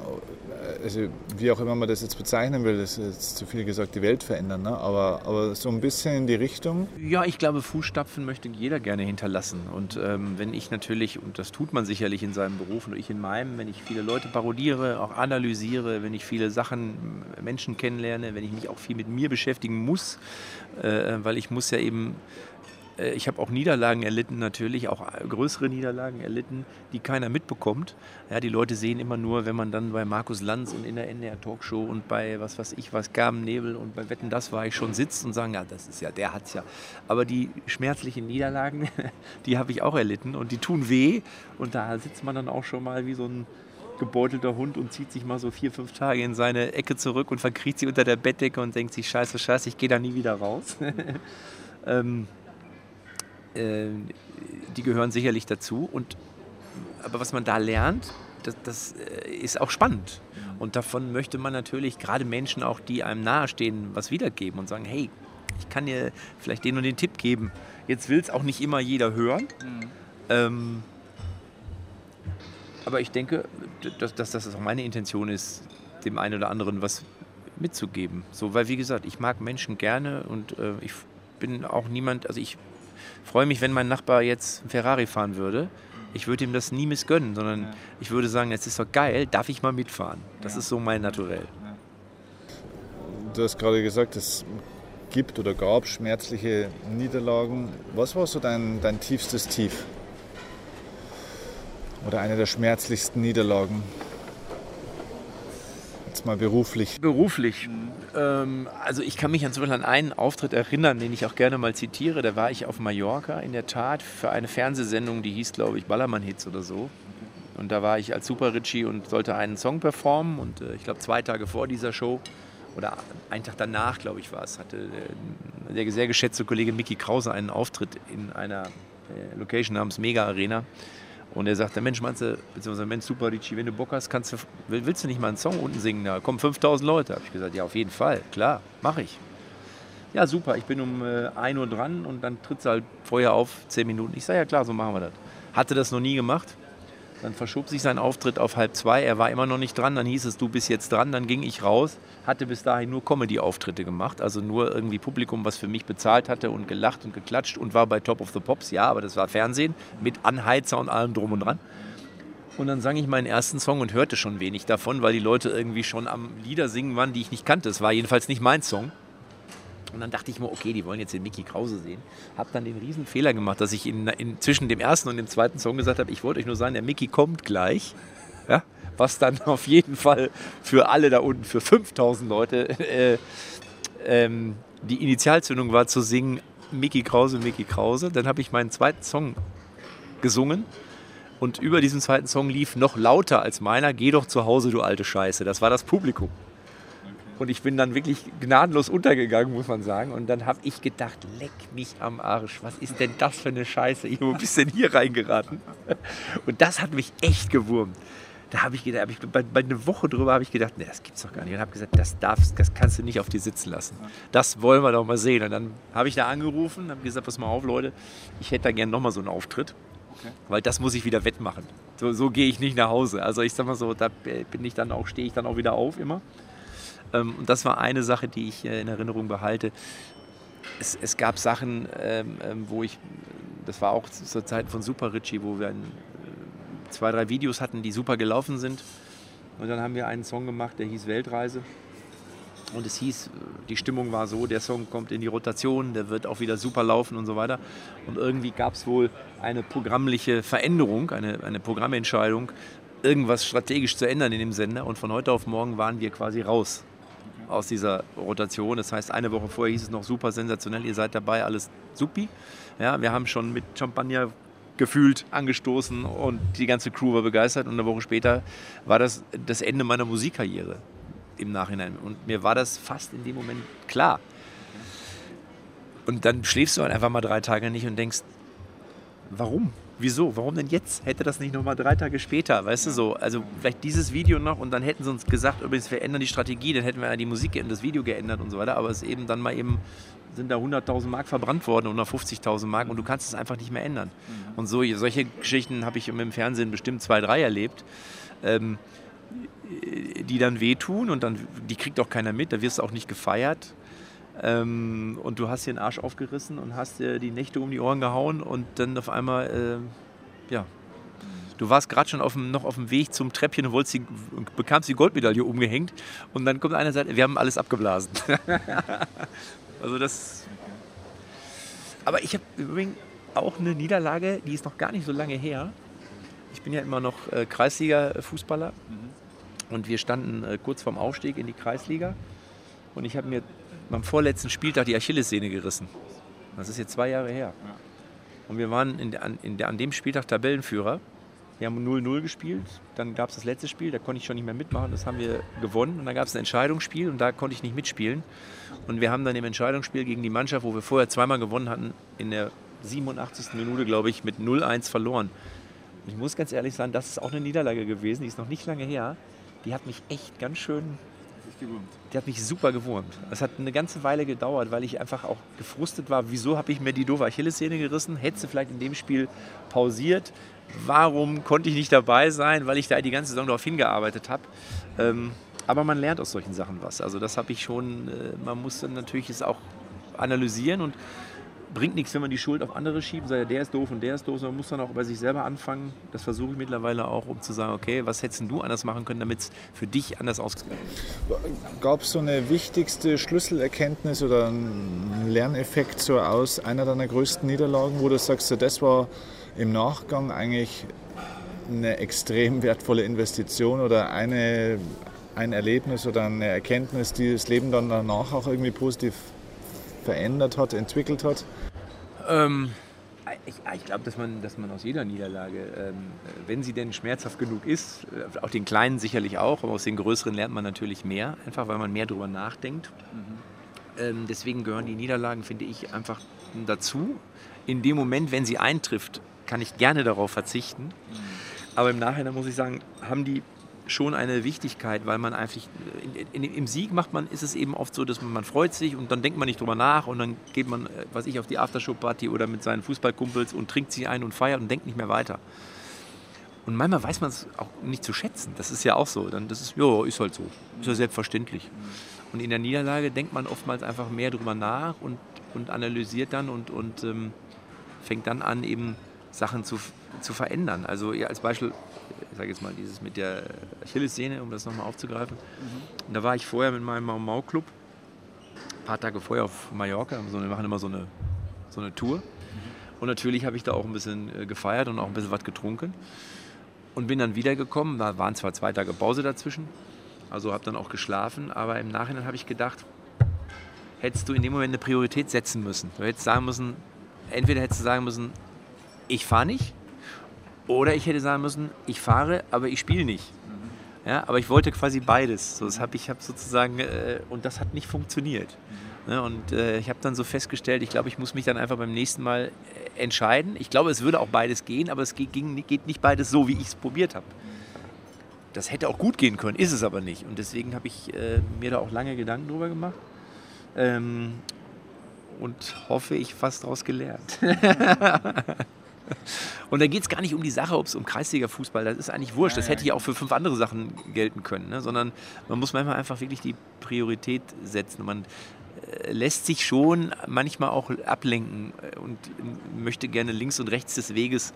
Also wie auch immer man das jetzt bezeichnen will, das ist jetzt zu viel gesagt, die Welt verändern, ne? aber, aber so ein bisschen in die Richtung? Ja, ich glaube, Fußstapfen möchte jeder gerne hinterlassen. Und ähm, wenn ich natürlich, und das tut man sicherlich in seinem Beruf und ich in meinem, wenn ich viele Leute parodiere, auch analysiere, wenn ich viele Sachen, Menschen kennenlerne, wenn ich mich auch viel mit mir beschäftigen muss, äh, weil ich muss ja eben ich habe auch Niederlagen erlitten, natürlich, auch äh, größere Niederlagen erlitten, die keiner mitbekommt. Ja, die Leute sehen immer nur, wenn man dann bei Markus Lanz und in der NDR Talkshow und bei was weiß ich was, Gaben Nebel und bei Wetten, das war ich schon sitzt und sagen, ja, das ist ja, der hat's ja. Aber die schmerzlichen Niederlagen, die habe ich auch erlitten und die tun weh und da sitzt man dann auch schon mal wie so ein gebeutelter Hund und zieht sich mal so vier, fünf Tage in seine Ecke zurück und verkriecht sie unter der Bettdecke und denkt sich, scheiße, scheiße, ich gehe da nie wieder raus. ähm, äh, die gehören sicherlich dazu. Und, aber was man da lernt, das, das äh, ist auch spannend. Und davon möchte man natürlich gerade Menschen auch, die einem nahestehen, was wiedergeben und sagen, hey, ich kann dir vielleicht den und den Tipp geben. Jetzt will es auch nicht immer jeder hören. Mhm. Ähm, aber ich denke, dass, dass das auch meine Intention ist, dem einen oder anderen was mitzugeben. So, weil wie gesagt, ich mag Menschen gerne und äh, ich bin auch niemand, also ich freue mich, wenn mein Nachbar jetzt Ferrari fahren würde. Ich würde ihm das nie missgönnen, sondern ja. ich würde sagen, es ist doch geil, darf ich mal mitfahren. Das ja. ist so mein Naturell. Du hast gerade gesagt, es gibt oder gab schmerzliche Niederlagen. Was war so dein, dein tiefstes Tief? Oder eine der schmerzlichsten Niederlagen? Jetzt mal beruflich. Beruflich. Ähm, also ich kann mich an, zum Beispiel an einen Auftritt erinnern, den ich auch gerne mal zitiere. Da war ich auf Mallorca in der Tat für eine Fernsehsendung, die hieß, glaube ich, Ballermann-Hits oder so. Und da war ich als Super Richie und sollte einen Song performen. Und äh, ich glaube, zwei Tage vor dieser Show oder einen Tag danach, glaube ich, war es, hatte äh, der sehr geschätzte Kollege Mickey Krause einen Auftritt in einer äh, Location namens Mega Arena. Und er sagte, Mensch, meinst du, beziehungsweise Mensch, super Ricci, wenn du Bock hast, kannst du, willst du nicht mal einen Song unten singen? Da kommen 5000 Leute. Habe ich gesagt, ja, auf jeden Fall, klar, mache ich. Ja, super, ich bin um äh, 1 Uhr dran und dann tritt sie halt vorher auf, 10 Minuten. Ich sage, ja klar, so machen wir das. Hatte das noch nie gemacht. Dann verschob sich sein Auftritt auf halb zwei. Er war immer noch nicht dran. Dann hieß es, du bist jetzt dran. Dann ging ich raus. Hatte bis dahin nur Comedy-Auftritte gemacht. Also nur irgendwie Publikum, was für mich bezahlt hatte und gelacht und geklatscht und war bei Top of the Pops. Ja, aber das war Fernsehen mit Anheizer und allem drum und dran. Und dann sang ich meinen ersten Song und hörte schon wenig davon, weil die Leute irgendwie schon am Lieder singen waren, die ich nicht kannte. Es war jedenfalls nicht mein Song. Und dann dachte ich mir, okay, die wollen jetzt den Mickey Krause sehen. Habe dann den riesen Fehler gemacht, dass ich in, in, zwischen dem ersten und dem zweiten Song gesagt habe, ich wollte euch nur sagen, der Mickey kommt gleich. Ja? Was dann auf jeden Fall für alle da unten, für 5000 Leute, äh, ähm, die Initialzündung war zu singen, Mickey Krause, Mickey Krause. Dann habe ich meinen zweiten Song gesungen und über diesen zweiten Song lief noch lauter als meiner, Geh doch zu Hause, du alte Scheiße. Das war das Publikum. Und ich bin dann wirklich gnadenlos untergegangen, muss man sagen. Und dann habe ich gedacht, leck mich am Arsch. Was ist denn das für eine Scheiße? Ich bin ein bisschen hier reingeraten. Und das hat mich echt gewurmt. Da habe ich gedacht, hab ich, bei, bei einer Woche drüber habe ich gedacht, nee, das gibt's doch gar nicht. Und habe gesagt, das darfst, das kannst du nicht auf dir sitzen lassen. Das wollen wir doch mal sehen. Und dann habe ich da angerufen, habe gesagt, pass mal auf, Leute, ich hätte da gerne nochmal so einen Auftritt. Okay. Weil das muss ich wieder wettmachen. So, so gehe ich nicht nach Hause. Also ich sag mal so, da bin ich dann auch, stehe ich dann auch wieder auf immer. Ähm, und das war eine Sache, die ich äh, in Erinnerung behalte. Es, es gab Sachen, ähm, ähm, wo ich, das war auch zur Zeit von Super Richie, wo wir ein, äh, zwei, drei Videos hatten, die super gelaufen sind. Und dann haben wir einen Song gemacht, der hieß Weltreise. Und es hieß, die Stimmung war so, der Song kommt in die Rotation, der wird auch wieder super laufen und so weiter. Und irgendwie gab es wohl eine programmliche Veränderung, eine, eine Programmentscheidung, irgendwas strategisch zu ändern in dem Sender. Und von heute auf morgen waren wir quasi raus aus dieser Rotation. Das heißt, eine Woche vorher hieß es noch super sensationell, ihr seid dabei, alles supi. Ja, wir haben schon mit Champagner gefühlt angestoßen und die ganze Crew war begeistert und eine Woche später war das das Ende meiner Musikkarriere im Nachhinein. Und mir war das fast in dem Moment klar. Und dann schläfst du halt einfach mal drei Tage nicht und denkst, warum? Wieso? Warum denn jetzt? Hätte das nicht nochmal drei Tage später, weißt du so? Also vielleicht dieses Video noch und dann hätten sie uns gesagt, übrigens, wir ändern die Strategie, dann hätten wir die Musik und das Video geändert und so weiter. Aber es ist eben dann mal eben, sind da 100.000 Mark verbrannt worden oder 50.000 Mark und du kannst es einfach nicht mehr ändern. Mhm. Und so, solche Geschichten habe ich im Fernsehen bestimmt zwei, drei erlebt. Ähm, die dann wehtun und dann die kriegt auch keiner mit, da wirst du auch nicht gefeiert. Ähm, und du hast dir den Arsch aufgerissen und hast dir die Nächte um die Ohren gehauen und dann auf einmal, äh, ja, du warst gerade schon auf dem, noch auf dem Weg zum Treppchen und wolltest die, bekamst die Goldmedaille umgehängt und dann kommt einer und sagt, wir haben alles abgeblasen. also das. Aber ich habe übrigens auch eine Niederlage, die ist noch gar nicht so lange her. Ich bin ja immer noch äh, Kreisliga-Fußballer mhm. und wir standen äh, kurz vorm Aufstieg in die Kreisliga und ich habe mir beim vorletzten Spieltag die Achillessehne gerissen. Das ist jetzt zwei Jahre her. Und wir waren in der, in an dem Spieltag Tabellenführer. Wir haben 0-0 gespielt. Dann gab es das letzte Spiel, da konnte ich schon nicht mehr mitmachen. Das haben wir gewonnen. Und dann gab es ein Entscheidungsspiel und da konnte ich nicht mitspielen. Und wir haben dann im Entscheidungsspiel gegen die Mannschaft, wo wir vorher zweimal gewonnen hatten, in der 87. Minute, glaube ich, mit 0-1 verloren. ich muss ganz ehrlich sagen, das ist auch eine Niederlage gewesen, die ist noch nicht lange her. Die hat mich echt ganz schön die hat mich super gewurmt. Es hat eine ganze Weile gedauert, weil ich einfach auch gefrustet war. Wieso habe ich mir die doofe Achillessehne gerissen? Hätte sie vielleicht in dem Spiel pausiert? Warum konnte ich nicht dabei sein? Weil ich da die ganze Saison darauf hingearbeitet habe. Ähm, aber man lernt aus solchen Sachen was. Also das habe ich schon, äh, man muss dann natürlich es auch analysieren und bringt nichts, wenn man die Schuld auf andere schiebt, sagt, der ist doof und der ist doof, sondern man muss dann auch bei sich selber anfangen. Das versuche ich mittlerweile auch, um zu sagen, okay, was hättest du anders machen können, damit es für dich anders ausgegangen Gab es so eine wichtigste Schlüsselerkenntnis oder einen Lerneffekt so aus einer deiner größten Niederlagen, wo du sagst, das war im Nachgang eigentlich eine extrem wertvolle Investition oder eine, ein Erlebnis oder eine Erkenntnis, die das Leben dann danach auch irgendwie positiv verändert hat, entwickelt hat? Ähm, ich, ich glaube, dass man, dass man aus jeder Niederlage, ähm, wenn sie denn schmerzhaft genug ist, äh, auch den kleinen sicherlich auch, aber aus den größeren lernt man natürlich mehr, einfach weil man mehr darüber nachdenkt. Mhm. Ähm, deswegen gehören die Niederlagen, finde ich, einfach dazu. In dem Moment, wenn sie eintrifft, kann ich gerne darauf verzichten. Mhm. Aber im Nachhinein muss ich sagen, haben die schon eine Wichtigkeit, weil man einfach in, in, im Sieg macht man, ist es eben oft so, dass man, man freut sich und dann denkt man nicht drüber nach und dann geht man, äh, was ich, auf die Aftershow-Party oder mit seinen Fußballkumpels und trinkt sie ein und feiert und denkt nicht mehr weiter. Und manchmal weiß man es auch nicht zu schätzen. Das ist ja auch so. Dann, das ist, ja, ist halt so. Ist ja selbstverständlich. Und in der Niederlage denkt man oftmals einfach mehr drüber nach und, und analysiert dann und, und ähm, fängt dann an, eben Sachen zu, zu verändern. Also ja, als Beispiel, ich sage jetzt mal dieses mit der Achillessehne, um das nochmal aufzugreifen. Mhm. Da war ich vorher mit meinem Mau Mau Club, ein paar Tage vorher auf Mallorca, wir machen immer so eine, so eine Tour. Mhm. Und natürlich habe ich da auch ein bisschen äh, gefeiert und auch ein bisschen was getrunken. Und bin dann wiedergekommen, da waren zwar zwei Tage Pause dazwischen, also habe dann auch geschlafen, aber im Nachhinein habe ich gedacht, hättest du in dem Moment eine Priorität setzen müssen. Du hättest sagen müssen, entweder hättest du sagen müssen, ich fahre nicht, oder ich hätte sagen müssen, ich fahre, aber ich spiele nicht. Mhm. Ja, aber ich wollte quasi beides. So, das habe ich hab sozusagen, äh, und das hat nicht funktioniert. Mhm. Ja, und äh, ich habe dann so festgestellt, ich glaube, ich muss mich dann einfach beim nächsten Mal äh, entscheiden. Ich glaube, es würde auch beides gehen, aber es geht, ging, geht nicht beides so, wie ich es probiert habe. Das hätte auch gut gehen können, ist es aber nicht. Und deswegen habe ich äh, mir da auch lange Gedanken drüber gemacht. Ähm, und hoffe, ich fast daraus gelernt. Und da geht es gar nicht um die Sache, ob es um Kreisliga-Fußball, das ist eigentlich wurscht. Das hätte ja auch für fünf andere Sachen gelten können. Ne? Sondern man muss manchmal einfach wirklich die Priorität setzen. Man äh, lässt sich schon manchmal auch ablenken äh, und möchte gerne links und rechts des Weges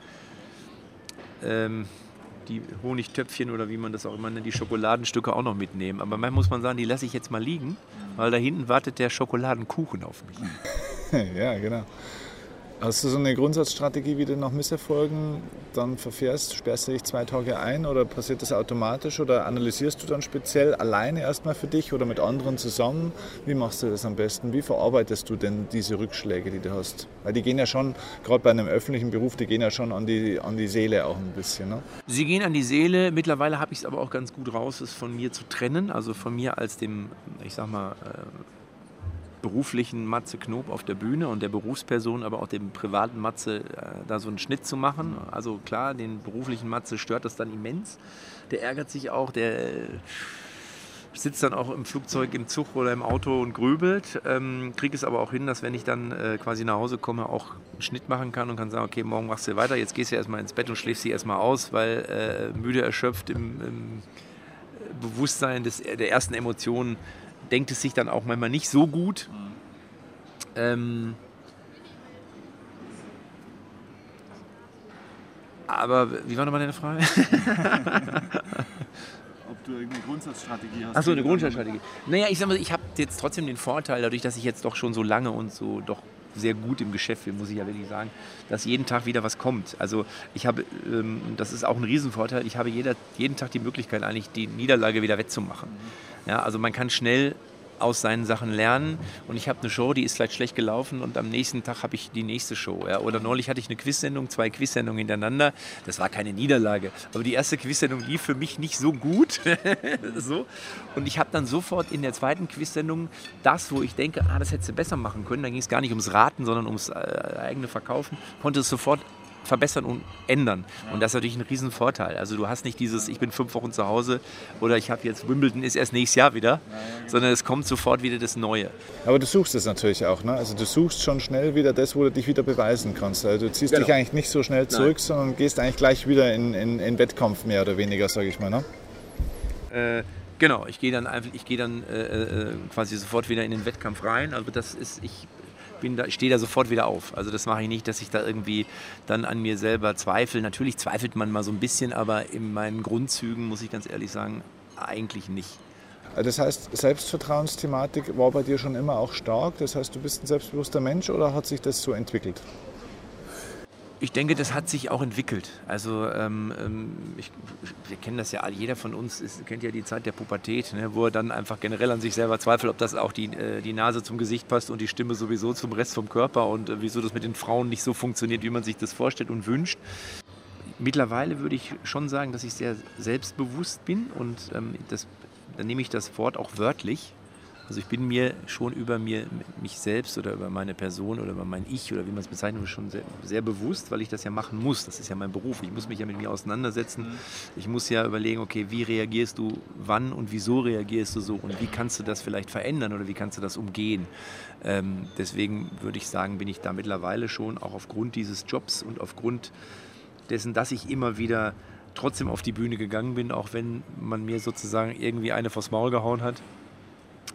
ähm, die Honigtöpfchen oder wie man das auch immer nennt, die Schokoladenstücke auch noch mitnehmen. Aber manchmal muss man sagen, die lasse ich jetzt mal liegen, weil da hinten wartet der Schokoladenkuchen auf mich. ja, genau. Hast du so eine Grundsatzstrategie, wie du nach Misserfolgen dann verfährst? Sperrst du dich zwei Tage ein oder passiert das automatisch oder analysierst du dann speziell alleine erstmal für dich oder mit anderen zusammen? Wie machst du das am besten? Wie verarbeitest du denn diese Rückschläge, die du hast? Weil die gehen ja schon, gerade bei einem öffentlichen Beruf, die gehen ja schon an die, an die Seele auch ein bisschen. Ne? Sie gehen an die Seele. Mittlerweile habe ich es aber auch ganz gut raus, es von mir zu trennen. Also von mir als dem, ich sag mal, äh, beruflichen Matze Knob auf der Bühne und der Berufsperson, aber auch dem privaten Matze, äh, da so einen Schnitt zu machen. Also klar, den beruflichen Matze stört das dann immens. Der ärgert sich auch, der äh, sitzt dann auch im Flugzeug, im Zug oder im Auto und grübelt. Ähm, Kriege es aber auch hin, dass wenn ich dann äh, quasi nach Hause komme, auch einen Schnitt machen kann und kann sagen, okay, morgen machst du weiter, jetzt gehst du erstmal ins Bett und schläfst sie erstmal aus, weil äh, müde, erschöpft im, im Bewusstsein des, der ersten Emotionen denkt es sich dann auch manchmal nicht so gut. Ähm, aber wie war nochmal deine Frage? Ob du irgendeine Grundsatzstrategie hast? Achso, eine Grundsatzstrategie. Naja, ich sag mal, ich habe jetzt trotzdem den Vorteil, dadurch, dass ich jetzt doch schon so lange und so doch sehr gut im Geschäft bin, muss ich ja wirklich sagen, dass jeden Tag wieder was kommt. Also ich habe, ähm, das ist auch ein Riesenvorteil, ich habe jeder, jeden Tag die Möglichkeit eigentlich die Niederlage wieder wettzumachen. Ja, also man kann schnell aus seinen Sachen lernen. Und ich habe eine Show, die ist vielleicht schlecht gelaufen und am nächsten Tag habe ich die nächste Show. Ja. Oder neulich hatte ich eine Quizsendung, zwei Quizsendungen hintereinander. Das war keine Niederlage. Aber die erste Quizsendung lief für mich nicht so gut. so. Und ich habe dann sofort in der zweiten Quizsendung das, wo ich denke, ah, das hättest du besser machen können. Da ging es gar nicht ums Raten, sondern ums äh, eigene Verkaufen. Konnte es sofort verbessern und ändern. Und das ist natürlich ein Riesenvorteil. Also du hast nicht dieses, ich bin fünf Wochen zu Hause oder ich habe jetzt Wimbledon ist erst nächstes Jahr wieder, sondern es kommt sofort wieder das Neue. Aber du suchst es natürlich auch, ne? Also du suchst schon schnell wieder das, wo du dich wieder beweisen kannst. Also du ziehst genau. dich eigentlich nicht so schnell zurück, Nein. sondern gehst eigentlich gleich wieder in, in, in Wettkampf mehr oder weniger, sage ich mal. Ne? Äh, genau, ich gehe dann einfach, ich gehe dann äh, äh, quasi sofort wieder in den Wettkampf rein. Also das ist, ich bin da, stehe da sofort wieder auf. Also das mache ich nicht, dass ich da irgendwie dann an mir selber zweifle. Natürlich zweifelt man mal so ein bisschen, aber in meinen Grundzügen muss ich ganz ehrlich sagen, eigentlich nicht. Das heißt, Selbstvertrauensthematik war bei dir schon immer auch stark. Das heißt, du bist ein selbstbewusster Mensch oder hat sich das so entwickelt? Ich denke, das hat sich auch entwickelt. Also ähm, ähm, ich, wir kennen das ja alle, jeder von uns ist, kennt ja die Zeit der Pubertät, ne, wo er dann einfach generell an sich selber zweifelt, ob das auch die, äh, die Nase zum Gesicht passt und die Stimme sowieso zum Rest vom Körper und äh, wieso das mit den Frauen nicht so funktioniert, wie man sich das vorstellt und wünscht. Mittlerweile würde ich schon sagen, dass ich sehr selbstbewusst bin und ähm, das, dann nehme ich das Wort auch wörtlich. Also ich bin mir schon über mir, mich selbst oder über meine Person oder über mein Ich oder wie man es bezeichnet, schon sehr, sehr, bewusst, weil ich das ja machen muss. Das ist ja mein Beruf. Ich muss mich ja mit mir auseinandersetzen. Mhm. Ich muss ja überlegen, okay, wie reagierst du wann und wieso reagierst du so und wie kannst du das vielleicht verändern oder wie kannst du das umgehen. Ähm, deswegen würde ich sagen, bin ich da mittlerweile schon auch aufgrund dieses Jobs und aufgrund dessen, dass ich immer wieder trotzdem auf die Bühne gegangen bin, auch wenn man mir sozusagen irgendwie eine vors Maul gehauen hat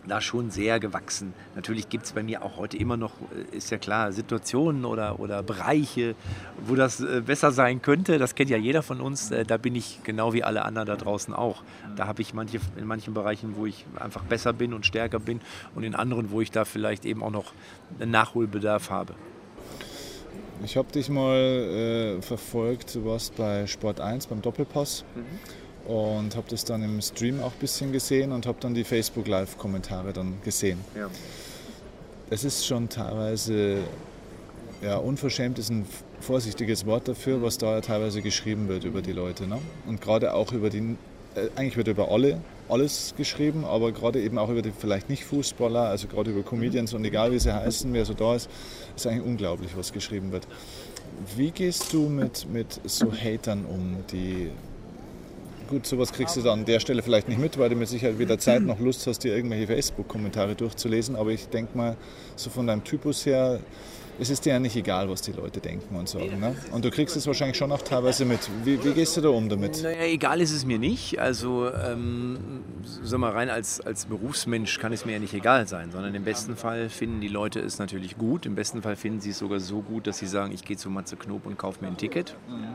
da schon sehr gewachsen. Natürlich gibt es bei mir auch heute immer noch, äh, ist ja klar, Situationen oder, oder Bereiche, wo das äh, besser sein könnte. Das kennt ja jeder von uns. Äh, da bin ich genau wie alle anderen da draußen auch. Da habe ich manche, in manchen Bereichen, wo ich einfach besser bin und stärker bin und in anderen, wo ich da vielleicht eben auch noch einen Nachholbedarf habe. Ich habe dich mal äh, verfolgt, du warst bei Sport 1 beim Doppelpass. Mhm und habe das dann im Stream auch ein bisschen gesehen und habe dann die Facebook Live-Kommentare dann gesehen. Ja. Es ist schon teilweise, ja, unverschämt ist ein vorsichtiges Wort dafür, was da teilweise geschrieben wird über die Leute. Ne? Und gerade auch über die, äh, eigentlich wird über alle alles geschrieben, aber gerade eben auch über die vielleicht nicht Fußballer, also gerade über Comedians und egal wie sie heißen, wer so da ist, ist eigentlich unglaublich, was geschrieben wird. Wie gehst du mit, mit so Hatern um, die gut, sowas kriegst du dann an der Stelle vielleicht nicht mit, weil du mit Sicherheit weder Zeit noch Lust hast, dir irgendwelche Facebook-Kommentare durchzulesen. Aber ich denke mal, so von deinem Typus her, es ist dir ja nicht egal, was die Leute denken und sagen. Ne? Und du kriegst es wahrscheinlich schon auch teilweise mit. Wie, wie, gehst du da um damit? Naja, egal ist es mir nicht. Also, ähm, sag mal, rein als, als Berufsmensch kann es mir ja nicht egal sein, sondern im besten Fall finden die Leute es natürlich gut. Im besten Fall finden sie es sogar so gut, dass sie sagen, ich gehe zu Matze Knob und kaufe mir ein Ticket. Mhm.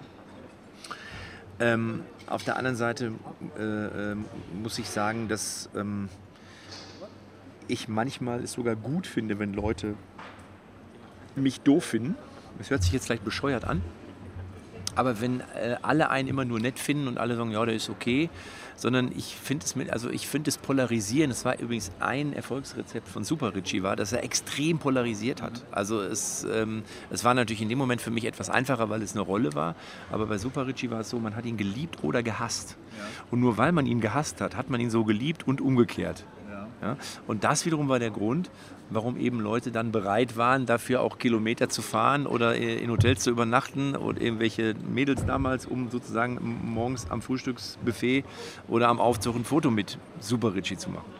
Ähm, auf der anderen Seite äh, äh, muss ich sagen, dass ähm, ich manchmal es sogar gut finde, wenn Leute mich doof finden. Das hört sich jetzt vielleicht bescheuert an, aber wenn äh, alle einen immer nur nett finden und alle sagen, ja, der ist okay, sondern ich finde es mit, also ich finde es polarisieren. Es war übrigens ein Erfolgsrezept von Super Richie war, dass er extrem polarisiert hat. Also es, ähm, es war natürlich in dem Moment für mich etwas einfacher, weil es eine Rolle war. Aber bei Super Richie war es so, man hat ihn geliebt oder gehasst. Ja. Und nur weil man ihn gehasst hat, hat man ihn so geliebt und umgekehrt. Ja? Und das wiederum war der Grund, warum eben Leute dann bereit waren, dafür auch Kilometer zu fahren oder in Hotels zu übernachten oder irgendwelche Mädels damals, um sozusagen morgens am Frühstücksbuffet oder am Aufzug ein Foto mit Super Richie zu machen.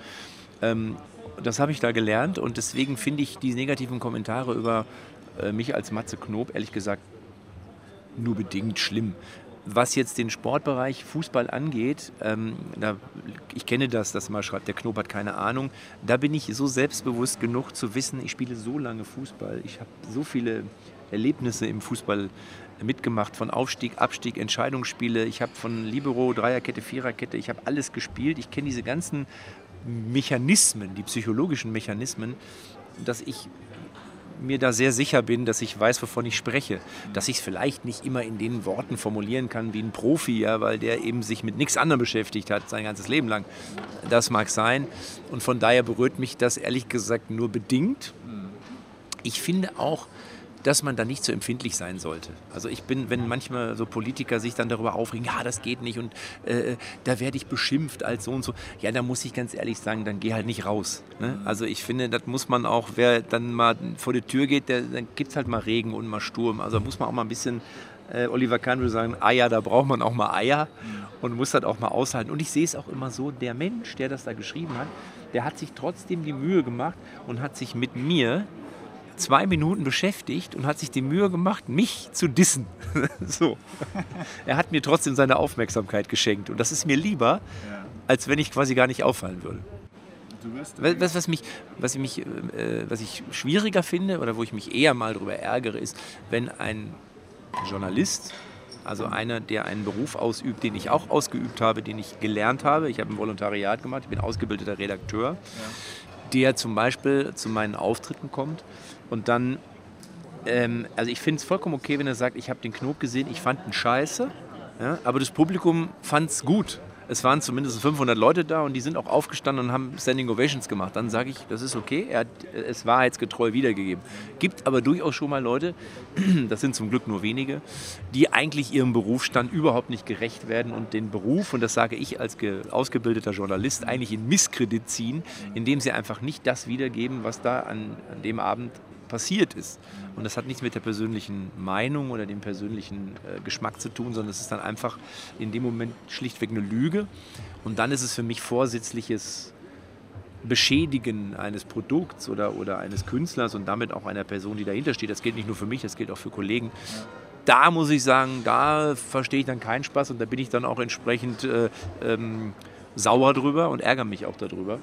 Ähm, das habe ich da gelernt und deswegen finde ich die negativen Kommentare über äh, mich als Matze Knob ehrlich gesagt nur bedingt schlimm. Was jetzt den Sportbereich Fußball angeht, ähm, da, ich kenne das, dass man schreibt, der Knob hat keine Ahnung. Da bin ich so selbstbewusst genug zu wissen, ich spiele so lange Fußball. Ich habe so viele Erlebnisse im Fußball mitgemacht, von Aufstieg, Abstieg, Entscheidungsspiele. Ich habe von Libero, Dreierkette, Viererkette, ich habe alles gespielt. Ich kenne diese ganzen Mechanismen, die psychologischen Mechanismen, dass ich mir da sehr sicher bin, dass ich weiß, wovon ich spreche. Dass ich es vielleicht nicht immer in den Worten formulieren kann wie ein Profi, ja, weil der eben sich mit nichts anderem beschäftigt hat, sein ganzes Leben lang. Das mag sein. Und von daher berührt mich das ehrlich gesagt nur bedingt. Ich finde auch, dass man da nicht so empfindlich sein sollte. Also ich bin, wenn manchmal so Politiker sich dann darüber aufregen, ja, das geht nicht und äh, da werde ich beschimpft als so und so, ja, da muss ich ganz ehrlich sagen, dann geh halt nicht raus. Ne? Also ich finde, das muss man auch, wer dann mal vor die Tür geht, der, dann gibt es halt mal Regen und mal Sturm. Also muss man auch mal ein bisschen äh, Oliver Kahn würde sagen, Eier, da braucht man auch mal Eier und muss das auch mal aushalten. Und ich sehe es auch immer so, der Mensch, der das da geschrieben hat, der hat sich trotzdem die Mühe gemacht und hat sich mit mir zwei Minuten beschäftigt und hat sich die Mühe gemacht, mich zu dissen. so. Er hat mir trotzdem seine Aufmerksamkeit geschenkt und das ist mir lieber, ja. als wenn ich quasi gar nicht auffallen würde. Was, was, mich, was, mich, äh, was ich schwieriger finde oder wo ich mich eher mal darüber ärgere, ist, wenn ein Journalist, also einer, der einen Beruf ausübt, den ich auch ausgeübt habe, den ich gelernt habe. Ich habe ein Volontariat gemacht, ich bin ausgebildeter Redakteur, ja. Der zum Beispiel zu meinen Auftritten kommt und dann, ähm, also ich finde es vollkommen okay, wenn er sagt, ich habe den Knob gesehen, ich fand ihn scheiße, ja, aber das Publikum fand es gut es waren zumindest 500 Leute da und die sind auch aufgestanden und haben Standing Ovations gemacht. Dann sage ich, das ist okay, er hat es wahrheitsgetreu wiedergegeben. Gibt aber durchaus schon mal Leute, das sind zum Glück nur wenige, die eigentlich ihrem Berufsstand überhaupt nicht gerecht werden und den Beruf, und das sage ich als ausgebildeter Journalist, eigentlich in Misskredit ziehen, indem sie einfach nicht das wiedergeben, was da an, an dem Abend passiert ist. Und das hat nichts mit der persönlichen Meinung oder dem persönlichen äh, Geschmack zu tun, sondern es ist dann einfach in dem Moment schlichtweg eine Lüge. Und dann ist es für mich vorsätzliches Beschädigen eines Produkts oder, oder eines Künstlers und damit auch einer Person, die dahinter steht. Das gilt nicht nur für mich, das gilt auch für Kollegen. Da muss ich sagen, da verstehe ich dann keinen Spaß und da bin ich dann auch entsprechend äh, ähm, sauer drüber und ärgere mich auch darüber.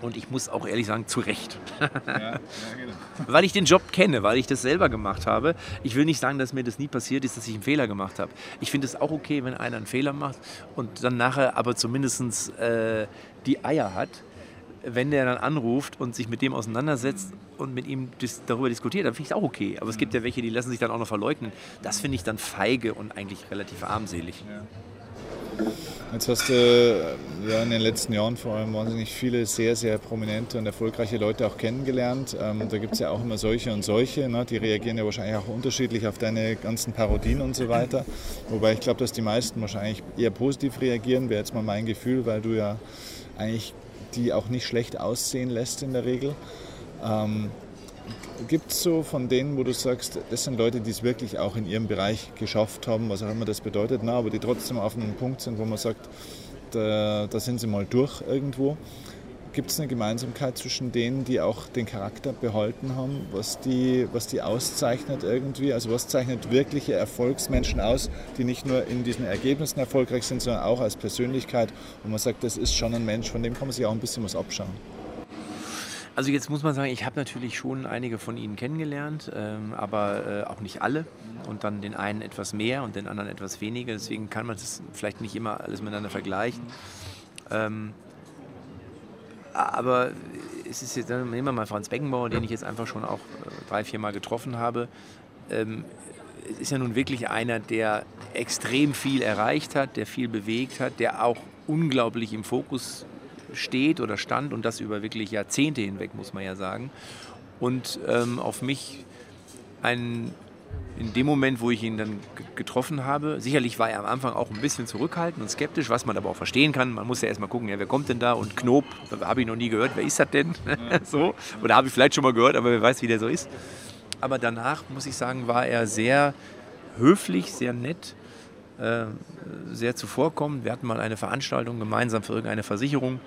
Und ich muss auch ehrlich sagen, zu Recht. Ja, ja, genau. Weil ich den Job kenne, weil ich das selber gemacht habe. Ich will nicht sagen, dass mir das nie passiert ist, dass ich einen Fehler gemacht habe. Ich finde es auch okay, wenn einer einen Fehler macht und dann nachher aber zumindest äh, die Eier hat, wenn der dann anruft und sich mit dem auseinandersetzt und mit ihm dis darüber diskutiert, dann finde ich es auch okay. Aber es gibt ja welche, die lassen sich dann auch noch verleugnen. Das finde ich dann feige und eigentlich relativ armselig. Ja. Jetzt hast du äh, ja, in den letzten Jahren vor allem wahnsinnig viele sehr, sehr prominente und erfolgreiche Leute auch kennengelernt. Ähm, da gibt es ja auch immer solche und solche. Ne? Die reagieren ja wahrscheinlich auch unterschiedlich auf deine ganzen Parodien und so weiter. Wobei ich glaube, dass die meisten wahrscheinlich eher positiv reagieren, wäre jetzt mal mein Gefühl, weil du ja eigentlich die auch nicht schlecht aussehen lässt in der Regel. Ähm, Gibt es so von denen, wo du sagst, das sind Leute, die es wirklich auch in ihrem Bereich geschafft haben, was auch immer das bedeutet, na, aber die trotzdem auf einem Punkt sind, wo man sagt, da, da sind sie mal durch irgendwo. Gibt es eine Gemeinsamkeit zwischen denen, die auch den Charakter behalten haben, was die, was die auszeichnet irgendwie? Also was zeichnet wirkliche Erfolgsmenschen aus, die nicht nur in diesen Ergebnissen erfolgreich sind, sondern auch als Persönlichkeit, wo man sagt, das ist schon ein Mensch, von dem kann man sich auch ein bisschen was abschauen. Also jetzt muss man sagen, ich habe natürlich schon einige von ihnen kennengelernt, ähm, aber äh, auch nicht alle. Und dann den einen etwas mehr und den anderen etwas weniger. Deswegen kann man das vielleicht nicht immer alles miteinander vergleichen. Ähm, aber es ist jetzt, nehmen wir mal Franz Beckenbauer, den ich jetzt einfach schon auch äh, drei, vier Mal getroffen habe. Ähm, es ist ja nun wirklich einer, der extrem viel erreicht hat, der viel bewegt hat, der auch unglaublich im Fokus steht oder stand und das über wirklich Jahrzehnte hinweg, muss man ja sagen. Und ähm, auf mich ein, in dem Moment, wo ich ihn dann getroffen habe, sicherlich war er am Anfang auch ein bisschen zurückhaltend und skeptisch, was man aber auch verstehen kann. Man muss ja erstmal gucken, ja, wer kommt denn da? Und Knob, habe ich noch nie gehört, wer ist das denn? so. Oder habe ich vielleicht schon mal gehört, aber wer weiß, wie der so ist. Aber danach, muss ich sagen, war er sehr höflich, sehr nett, äh, sehr zuvorkommend. Wir hatten mal eine Veranstaltung gemeinsam für irgendeine Versicherung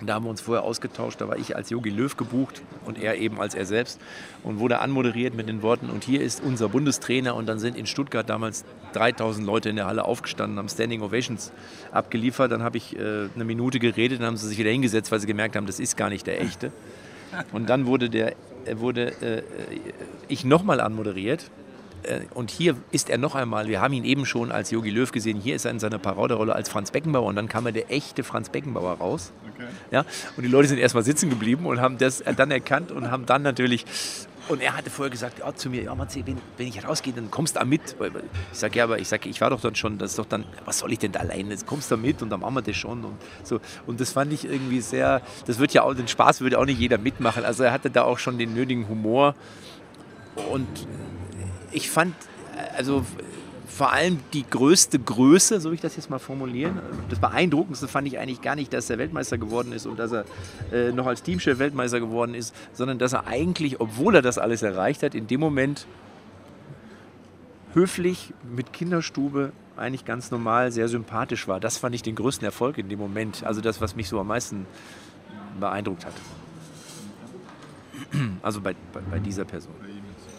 da haben wir uns vorher ausgetauscht, da war ich als Yogi Löw gebucht und er eben als er selbst und wurde anmoderiert mit den Worten, und hier ist unser Bundestrainer. Und dann sind in Stuttgart damals 3000 Leute in der Halle aufgestanden, haben Standing Ovations abgeliefert, dann habe ich äh, eine Minute geredet, dann haben sie sich wieder hingesetzt, weil sie gemerkt haben, das ist gar nicht der echte. Und dann wurde, der, wurde äh, ich nochmal anmoderiert. äh, und hier ist er noch einmal, wir haben ihn eben schon als Yogi Löw gesehen, hier ist er in seiner Paraderolle als Franz Beckenbauer und dann kam er der echte Franz Beckenbauer raus. Okay. Ja, und die Leute sind erstmal sitzen geblieben und haben das dann erkannt und haben dann natürlich und er hatte vorher gesagt ja, zu mir, ja, Matze, wenn, wenn ich rausgehe, dann kommst du da mit. Ich sage, ja, aber ich sage, ich war doch dann schon, das ist doch dann, was soll ich denn da alleine? Jetzt kommst du da mit und dann machen wir das schon. Und, so. und das fand ich irgendwie sehr, das wird ja auch, den Spaß würde auch nicht jeder mitmachen. Also er hatte da auch schon den nötigen Humor und ich fand, also vor allem die größte Größe, so will ich das jetzt mal formulieren. Das Beeindruckendste fand ich eigentlich gar nicht, dass er Weltmeister geworden ist und dass er äh, noch als Teamchef Weltmeister geworden ist, sondern dass er eigentlich, obwohl er das alles erreicht hat, in dem Moment höflich mit Kinderstube eigentlich ganz normal, sehr sympathisch war. Das fand ich den größten Erfolg in dem Moment. Also das, was mich so am meisten beeindruckt hat. Also bei, bei, bei dieser Person.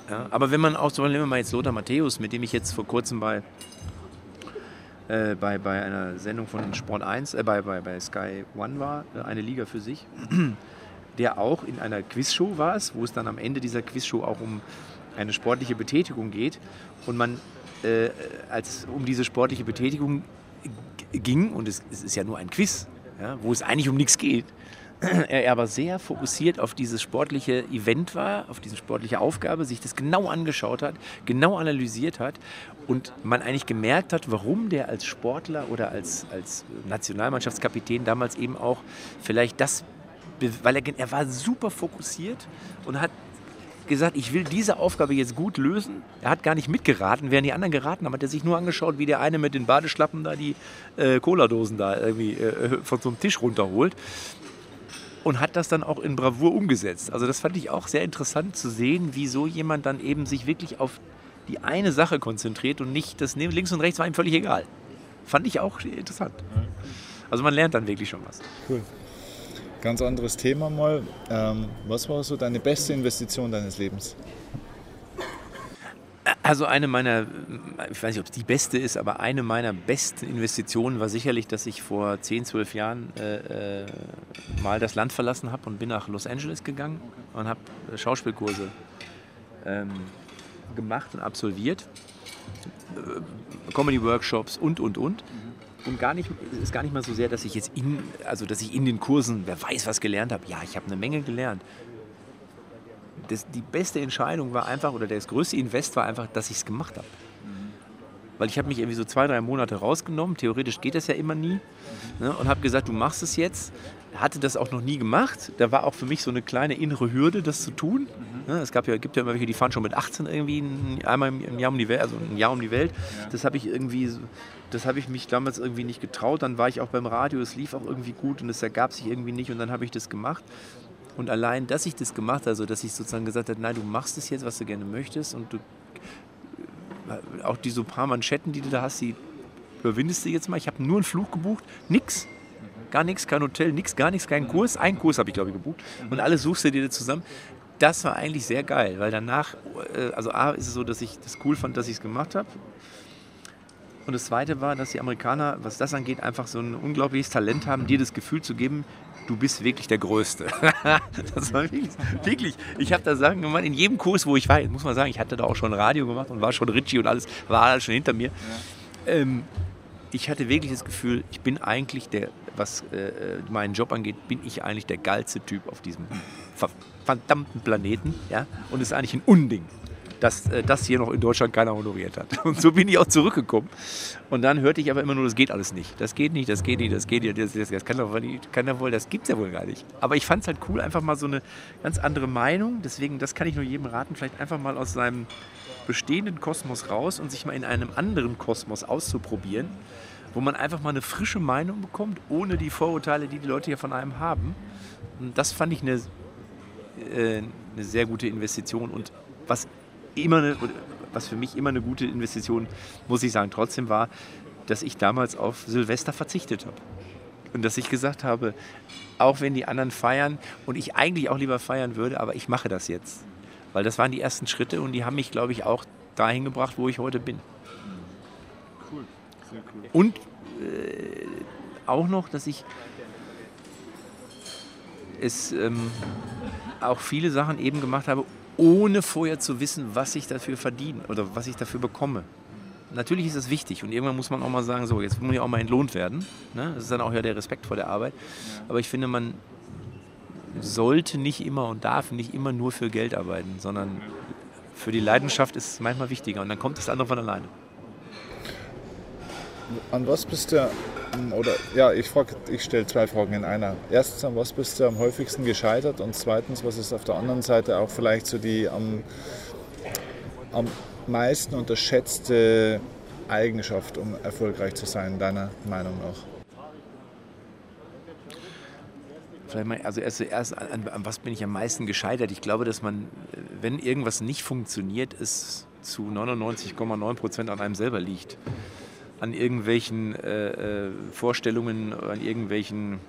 Ja, aber wenn man auch, zum Beispiel, wenn man jetzt Lothar Matthäus, mit dem ich jetzt vor kurzem bei, äh, bei, bei einer Sendung von Sport 1, äh, bei, bei, bei Sky One war, äh, eine Liga für sich, der auch in einer Quizshow war wo es dann am Ende dieser Quizshow auch um eine sportliche Betätigung geht und man äh, als um diese sportliche Betätigung ging, und es, es ist ja nur ein Quiz, ja, wo es eigentlich um nichts geht, er aber sehr fokussiert auf dieses sportliche Event war, auf diese sportliche Aufgabe, sich das genau angeschaut hat, genau analysiert hat und man eigentlich gemerkt hat, warum der als Sportler oder als, als Nationalmannschaftskapitän damals eben auch vielleicht das, weil er, er war super fokussiert und hat gesagt, ich will diese Aufgabe jetzt gut lösen. Er hat gar nicht mitgeraten, während die anderen geraten haben, hat er sich nur angeschaut, wie der eine mit den Badeschlappen da die äh, Cola-Dosen da irgendwie äh, von so einem Tisch runterholt und hat das dann auch in Bravour umgesetzt. Also das fand ich auch sehr interessant zu sehen, wie so jemand dann eben sich wirklich auf die eine Sache konzentriert und nicht das links und rechts war ihm völlig egal. Fand ich auch interessant. Also man lernt dann wirklich schon was. Cool. Ganz anderes Thema mal. Ähm, was war so deine beste Investition deines Lebens? Also eine meiner, ich weiß nicht, ob es die beste ist, aber eine meiner besten Investitionen war sicherlich, dass ich vor 10, 12 Jahren äh, äh, mal das Land verlassen habe und bin nach Los Angeles gegangen und habe Schauspielkurse ähm, gemacht und absolviert, äh, Comedy-Workshops und, und, und. Und gar nicht, ist gar nicht mal so sehr, dass ich jetzt in, also dass ich in den Kursen, wer weiß, was gelernt habe. Ja, ich habe eine Menge gelernt das, die beste Entscheidung war einfach, oder das größte Invest war einfach, dass ich es gemacht habe. Weil ich habe mich irgendwie so zwei, drei Monate rausgenommen, theoretisch geht das ja immer nie, ne, und habe gesagt, du machst es jetzt. Hatte das auch noch nie gemacht. Da war auch für mich so eine kleine innere Hürde, das zu tun. Mhm. Ne, es gab ja, gibt ja immer welche, die fahren schon mit 18 irgendwie einmal im Jahr um die Welt, also ein Jahr um die Welt. Das habe ich irgendwie, das habe ich mich damals irgendwie nicht getraut. Dann war ich auch beim Radio, es lief auch irgendwie gut und es ergab sich irgendwie nicht und dann habe ich das gemacht. Und allein, dass ich das gemacht habe, also dass ich sozusagen gesagt habe, nein, du machst es jetzt, was du gerne möchtest und du äh, auch die so paar Manschetten, die du da hast, die überwindest du jetzt mal. Ich habe nur einen Flug gebucht, nix, gar nichts, kein Hotel, nichts, gar nichts, keinen Kurs. Einen Kurs habe ich, glaube ich, gebucht. Und alles suchst du dir zusammen. Das war eigentlich sehr geil, weil danach, äh, also A ist es so, dass ich das cool fand, dass ich es gemacht habe. Und das Zweite war, dass die Amerikaner, was das angeht, einfach so ein unglaubliches Talent haben, dir das Gefühl zu geben, du bist wirklich der Größte. das war wirklich, wirklich. Ich habe da Sachen gemacht, in jedem Kurs, wo ich war, muss man sagen, ich hatte da auch schon Radio gemacht und war schon Richie und alles, war alles schon hinter mir. Ja. Ähm, ich hatte wirklich das Gefühl, ich bin eigentlich der, was äh, meinen Job angeht, bin ich eigentlich der geilste Typ auf diesem verdammten Planeten. Ja? Und es ist eigentlich ein Unding, dass äh, das hier noch in Deutschland keiner honoriert hat. Und so bin ich auch zurückgekommen. Und dann hörte ich aber immer nur, das geht alles nicht. Das geht nicht, das geht nicht, das geht nicht, das, das, das kann doch nicht, kann doch wohl, das gibt es ja wohl gar nicht. Aber ich fand es halt cool, einfach mal so eine ganz andere Meinung. Deswegen, das kann ich nur jedem raten, vielleicht einfach mal aus seinem bestehenden Kosmos raus und sich mal in einem anderen Kosmos auszuprobieren, wo man einfach mal eine frische Meinung bekommt, ohne die Vorurteile, die die Leute hier von einem haben. Und das fand ich eine, äh, eine sehr gute Investition. Und was immer eine, was für mich immer eine gute Investition, muss ich sagen, trotzdem war, dass ich damals auf Silvester verzichtet habe. Und dass ich gesagt habe, auch wenn die anderen feiern und ich eigentlich auch lieber feiern würde, aber ich mache das jetzt. Weil das waren die ersten Schritte und die haben mich, glaube ich, auch dahin gebracht, wo ich heute bin. Cool, sehr cool. Und äh, auch noch, dass ich es ähm, auch viele Sachen eben gemacht habe, ohne vorher zu wissen, was ich dafür verdiene oder was ich dafür bekomme. Natürlich ist das wichtig und irgendwann muss man auch mal sagen, so, jetzt muss man ja auch mal entlohnt werden. Ne? Das ist dann auch ja der Respekt vor der Arbeit. Aber ich finde, man sollte nicht immer und darf nicht immer nur für Geld arbeiten, sondern für die Leidenschaft ist es manchmal wichtiger und dann kommt das andere von alleine. An was bist du oder ja, ich, ich stelle zwei Fragen in einer. Erstens, an was bist du am häufigsten gescheitert? Und zweitens, was ist auf der anderen Seite auch vielleicht so die am am meisten unterschätzte Eigenschaft, um erfolgreich zu sein, deiner Meinung nach? Vielleicht mal, also erst, erst an, an, was bin ich am meisten gescheitert? Ich glaube, dass man, wenn irgendwas nicht funktioniert, es zu 99,9 Prozent an einem selber liegt. An irgendwelchen äh, äh, Vorstellungen, an irgendwelchen,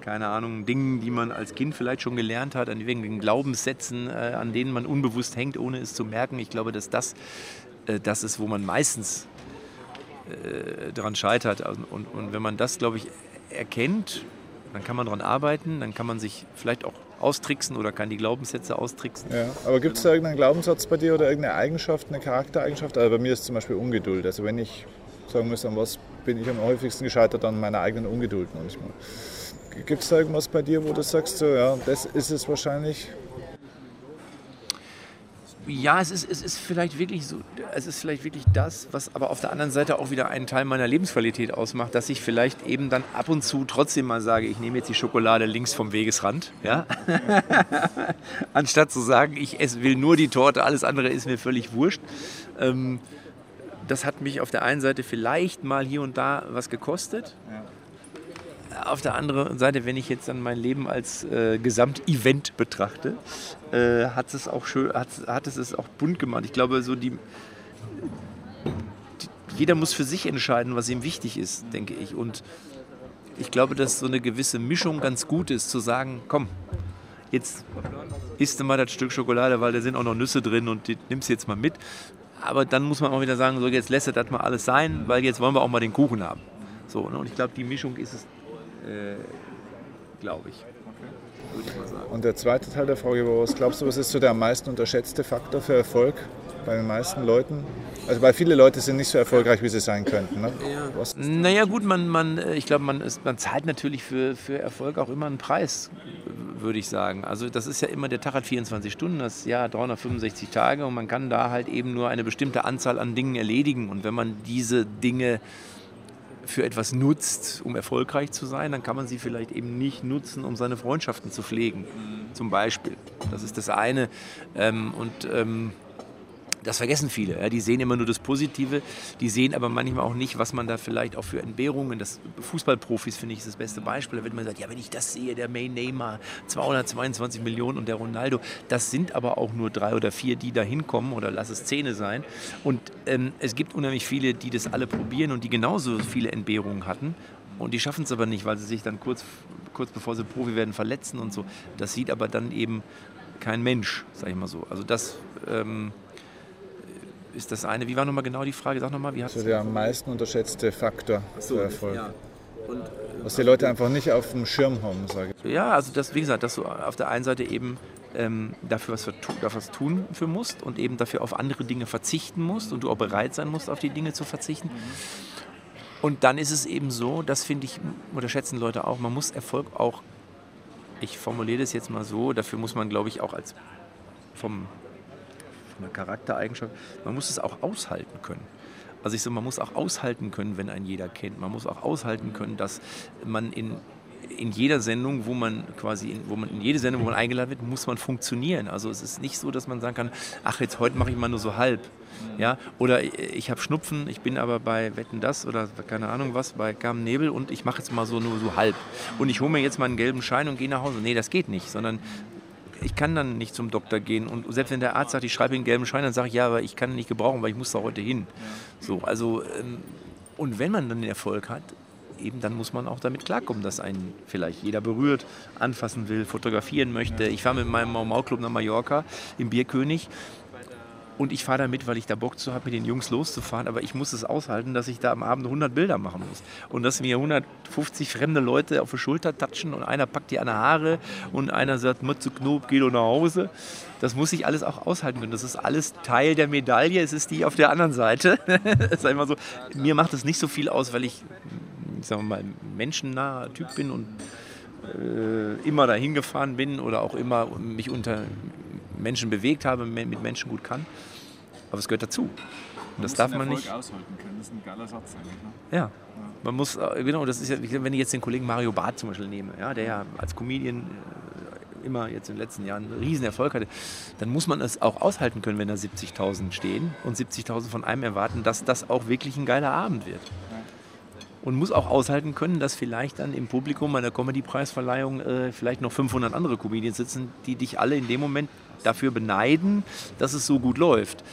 keine Ahnung, Dingen, die man als Kind vielleicht schon gelernt hat, an irgendwelchen Glaubenssätzen, äh, an denen man unbewusst hängt, ohne es zu merken. Ich glaube, dass das äh, das ist, wo man meistens äh, daran scheitert. Und, und, und wenn man das, glaube ich, erkennt, dann kann man daran arbeiten, dann kann man sich vielleicht auch austricksen oder kann die Glaubenssätze austricksen. Ja, aber gibt es da irgendeinen Glaubenssatz bei dir oder irgendeine Eigenschaft, eine Charaktereigenschaft? Also bei mir ist zum Beispiel Ungeduld. Also wenn ich sagen müsste, an was bin ich am häufigsten gescheitert, an meiner eigenen Ungeduld manchmal. Gibt es da irgendwas bei dir, wo du sagst, so, ja, das ist es wahrscheinlich? ja, es ist, es ist vielleicht wirklich so, es ist vielleicht wirklich das, was aber auf der anderen Seite auch wieder einen Teil meiner Lebensqualität ausmacht, dass ich vielleicht eben dann ab und zu trotzdem mal sage, ich nehme jetzt die Schokolade links vom Wegesrand, ja, anstatt zu sagen, ich esse, will nur die Torte, alles andere ist mir völlig wurscht. Ähm, das hat mich auf der einen Seite vielleicht mal hier und da was gekostet. Ja auf der anderen Seite, wenn ich jetzt dann mein Leben als äh, Gesamtevent betrachte, äh, hat es auch schön, hat, hat es es auch bunt gemacht. Ich glaube, so die, die, jeder muss für sich entscheiden, was ihm wichtig ist, denke ich. Und ich glaube, dass so eine gewisse Mischung ganz gut ist, zu sagen, komm, jetzt isst du mal das Stück Schokolade, weil da sind auch noch Nüsse drin und die nimmst du jetzt mal mit. Aber dann muss man auch wieder sagen, so jetzt lässt das mal alles sein, weil jetzt wollen wir auch mal den Kuchen haben. So, ne? Und ich glaube, die Mischung ist es äh, glaube ich. Und der zweite Teil der Frage war, was glaubst du, was ist so der am meisten unterschätzte Faktor für Erfolg bei den meisten Leuten? Also weil viele Leute sind nicht so erfolgreich, wie sie sein könnten. Ne? Ja. naja gut, man, man, äh, ich glaube, man, man zahlt natürlich für, für Erfolg auch immer einen Preis, würde ich sagen. Also das ist ja immer, der Tag hat 24 Stunden, das Jahr 365 Tage und man kann da halt eben nur eine bestimmte Anzahl an Dingen erledigen. Und wenn man diese Dinge für etwas nutzt, um erfolgreich zu sein, dann kann man sie vielleicht eben nicht nutzen, um seine Freundschaften zu pflegen, zum Beispiel. Das ist das eine. Ähm, und ähm, das vergessen viele. Ja. Die sehen immer nur das Positive, die sehen aber manchmal auch nicht, was man da vielleicht auch für Entbehrungen, das Fußballprofis finde ich ist das beste Beispiel, da wird man sagt, ja, wenn ich das sehe, der May Neymar, 222 Millionen und der Ronaldo, das sind aber auch nur drei oder vier, die da hinkommen oder lass es Zähne sein. Und ähm, es gibt unheimlich viele, die das alle probieren und die genauso viele Entbehrungen hatten und die schaffen es aber nicht, weil sie sich dann kurz, kurz bevor sie Profi werden verletzen und so. Das sieht aber dann eben kein Mensch, sag ich mal so. Also das... Ähm, ist das eine. Wie war nochmal genau die Frage? Sag nochmal, wie hat also der am meisten unterschätzte Faktor so, für Erfolg. Ja. Und, was die Leute einfach nicht auf dem Schirm haben, sage ich. Ja, also das, wie gesagt, dass du auf der einen Seite eben ähm, dafür, was, dafür was tun für musst und eben dafür auf andere Dinge verzichten musst und du auch bereit sein musst, auf die Dinge zu verzichten. Mhm. Und dann ist es eben so, das finde ich, unterschätzen Leute auch, man muss Erfolg auch, ich formuliere das jetzt mal so, dafür muss man, glaube ich, auch als vom eine Charaktereigenschaft. Man muss es auch aushalten können. Also ich so, man muss auch aushalten können, wenn ein jeder kennt. Man muss auch aushalten können, dass man in, in jeder Sendung, wo man quasi, in, wo man in jede Sendung, wo man eingeladen wird, muss man funktionieren. Also es ist nicht so, dass man sagen kann, ach jetzt heute mache ich mal nur so halb. Ja, oder ich habe Schnupfen, ich bin aber bei Wetten das oder keine Ahnung was, bei Carmen Nebel und ich mache jetzt mal so nur so halb. Und ich hole mir jetzt mal einen gelben Schein und gehe nach Hause. Nee, das geht nicht, sondern ich kann dann nicht zum Doktor gehen. Und selbst wenn der Arzt sagt, ich schreibe Ihnen einen gelben Schein, dann sage ich, ja, aber ich kann ihn nicht gebrauchen, weil ich muss da heute hin. So, also, ähm, und wenn man dann den Erfolg hat, eben dann muss man auch damit klarkommen, dass einen vielleicht jeder berührt, anfassen will, fotografieren möchte. Ich fahre mit meinem Mau-Mau-Club nach Mallorca im Bierkönig und ich fahre da mit, weil ich da Bock zu habe, mit den Jungs loszufahren. Aber ich muss es aushalten, dass ich da am Abend 100 Bilder machen muss. Und dass mir 150 fremde Leute auf die Schulter tatschen und einer packt die an die Haare und einer sagt, Mütze Knob, geh doch nach Hause. Das muss ich alles auch aushalten können. Das ist alles Teil der Medaille. Es ist die auf der anderen Seite. ist einfach so. Mir macht es nicht so viel aus, weil ich, sagen wir mal, menschennaher Typ bin und äh, immer dahin gefahren bin oder auch immer mich unter Menschen bewegt habe, mit Menschen gut kann. Aber es gehört dazu. Und das darf man nicht. aushalten können. Das ist ein geiler Satz eigentlich. Ne? Ja. ja. Man muss, äh, genau, das ist ja, wenn ich jetzt den Kollegen Mario Barth zum Beispiel nehme, ja, der ja als Comedian äh, immer jetzt in den letzten Jahren einen riesen Erfolg hatte, dann muss man es auch aushalten können, wenn da 70.000 stehen und 70.000 von einem erwarten, dass das auch wirklich ein geiler Abend wird. Und muss auch aushalten können, dass vielleicht dann im Publikum bei der Comedy-Preisverleihung äh, vielleicht noch 500 andere Comedians sitzen, die dich alle in dem Moment dafür beneiden, dass es so gut läuft.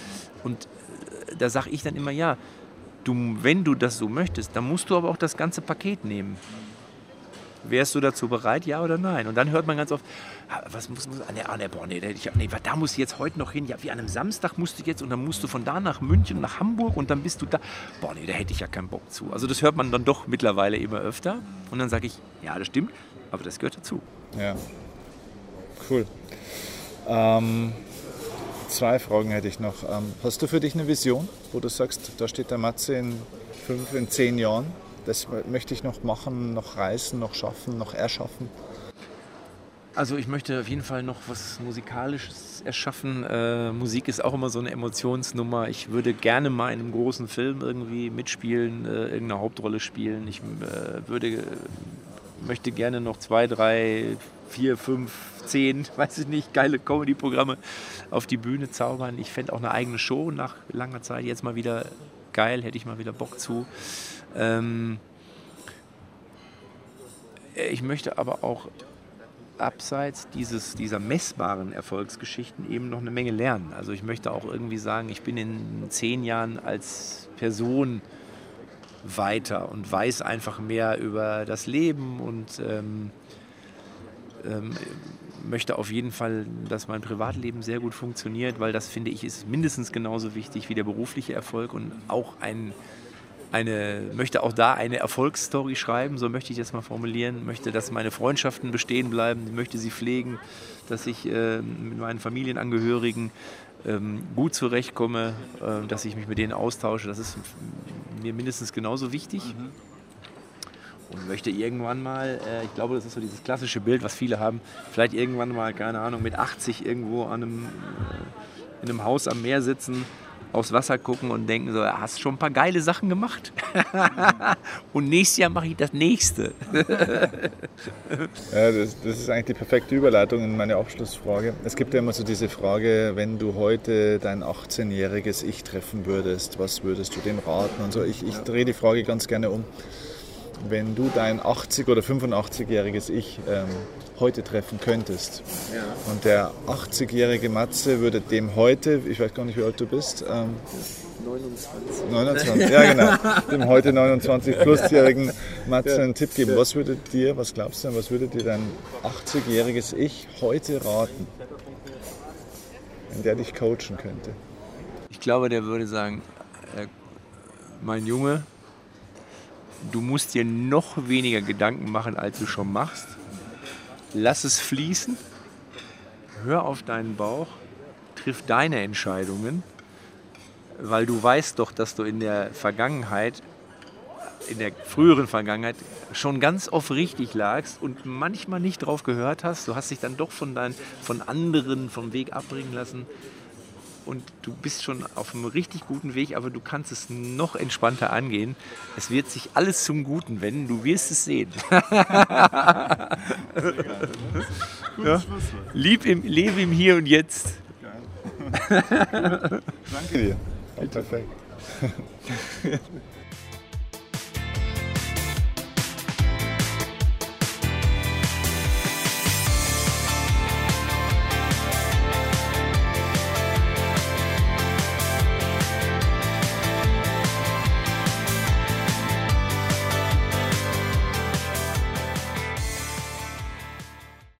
Und äh, da sage ich dann immer, ja, du, wenn du das so möchtest, dann musst du aber auch das ganze Paket nehmen. Wärst du dazu bereit, ja oder nein? Und dann hört man ganz oft, was muss, muss ah, nee, ah, nee, nee, da muss ich jetzt heute noch hin. Ja, wie an einem Samstag musst du jetzt und dann musst du von da nach München, nach Hamburg und dann bist du da. Boah, nee, da hätte ich ja keinen Bock zu. Also das hört man dann doch mittlerweile immer öfter. Und dann sage ich, ja, das stimmt, aber das gehört dazu. Ja, cool. Ähm, zwei Fragen hätte ich noch. Ähm, hast du für dich eine Vision, wo du sagst, da steht der Matze in fünf, in zehn Jahren? Das möchte ich noch machen, noch reißen, noch schaffen, noch erschaffen. Also ich möchte auf jeden Fall noch was Musikalisches erschaffen. Äh, Musik ist auch immer so eine Emotionsnummer. Ich würde gerne mal in einem großen Film irgendwie mitspielen, äh, irgendeine Hauptrolle spielen. Ich äh, würde, möchte gerne noch zwei, drei, vier, fünf, zehn, weiß ich nicht, geile Comedy-Programme auf die Bühne zaubern. Ich fände auch eine eigene Show nach langer Zeit jetzt mal wieder geil, hätte ich mal wieder Bock zu. Ähm, ich möchte aber auch abseits dieses, dieser messbaren Erfolgsgeschichten eben noch eine Menge lernen. Also ich möchte auch irgendwie sagen, ich bin in zehn Jahren als Person weiter und weiß einfach mehr über das Leben und ähm, ähm, möchte auf jeden Fall, dass mein Privatleben sehr gut funktioniert, weil das finde ich ist mindestens genauso wichtig wie der berufliche Erfolg und auch ein eine, möchte auch da eine Erfolgsstory schreiben, so möchte ich das mal formulieren, möchte, dass meine Freundschaften bestehen bleiben, möchte sie pflegen, dass ich äh, mit meinen Familienangehörigen ähm, gut zurechtkomme, äh, dass ich mich mit denen austausche, das ist mir mindestens genauso wichtig. Mhm. Und möchte irgendwann mal, äh, ich glaube, das ist so dieses klassische Bild, was viele haben, vielleicht irgendwann mal, keine Ahnung, mit 80 irgendwo an einem, äh, in einem Haus am Meer sitzen aufs Wasser gucken und denken so, hast schon ein paar geile Sachen gemacht. und nächstes Jahr mache ich das nächste. ja, das, das, ist eigentlich die perfekte Überleitung in meine Abschlussfrage. Es gibt ja immer so diese Frage, wenn du heute dein 18-jähriges Ich treffen würdest, was würdest du dem raten und so. Ich, ich drehe die Frage ganz gerne um. Wenn du dein 80- oder 85-jähriges Ich ähm, heute treffen könntest. Ja. Und der 80-jährige Matze würde dem heute, ich weiß gar nicht, wie alt du bist, ähm, 29. 29, ja genau, dem heute 29 plusjährigen Matze ja. einen Tipp geben. Was würde dir, was glaubst du, was würde dir dein 80-jähriges Ich heute raten, wenn der dich coachen könnte? Ich glaube, der würde sagen, äh, mein Junge, du musst dir noch weniger Gedanken machen, als du schon machst. Lass es fließen, hör auf deinen Bauch, triff deine Entscheidungen, weil du weißt doch, dass du in der Vergangenheit, in der früheren Vergangenheit schon ganz oft richtig lagst und manchmal nicht drauf gehört hast. Du hast dich dann doch von, dein, von anderen vom Weg abbringen lassen und du bist schon auf einem richtig guten Weg, aber du kannst es noch entspannter angehen. Es wird sich alles zum Guten wenden, du wirst es sehen. ja? Lieb im, lebe im Hier und Jetzt. Danke dir. Perfekt.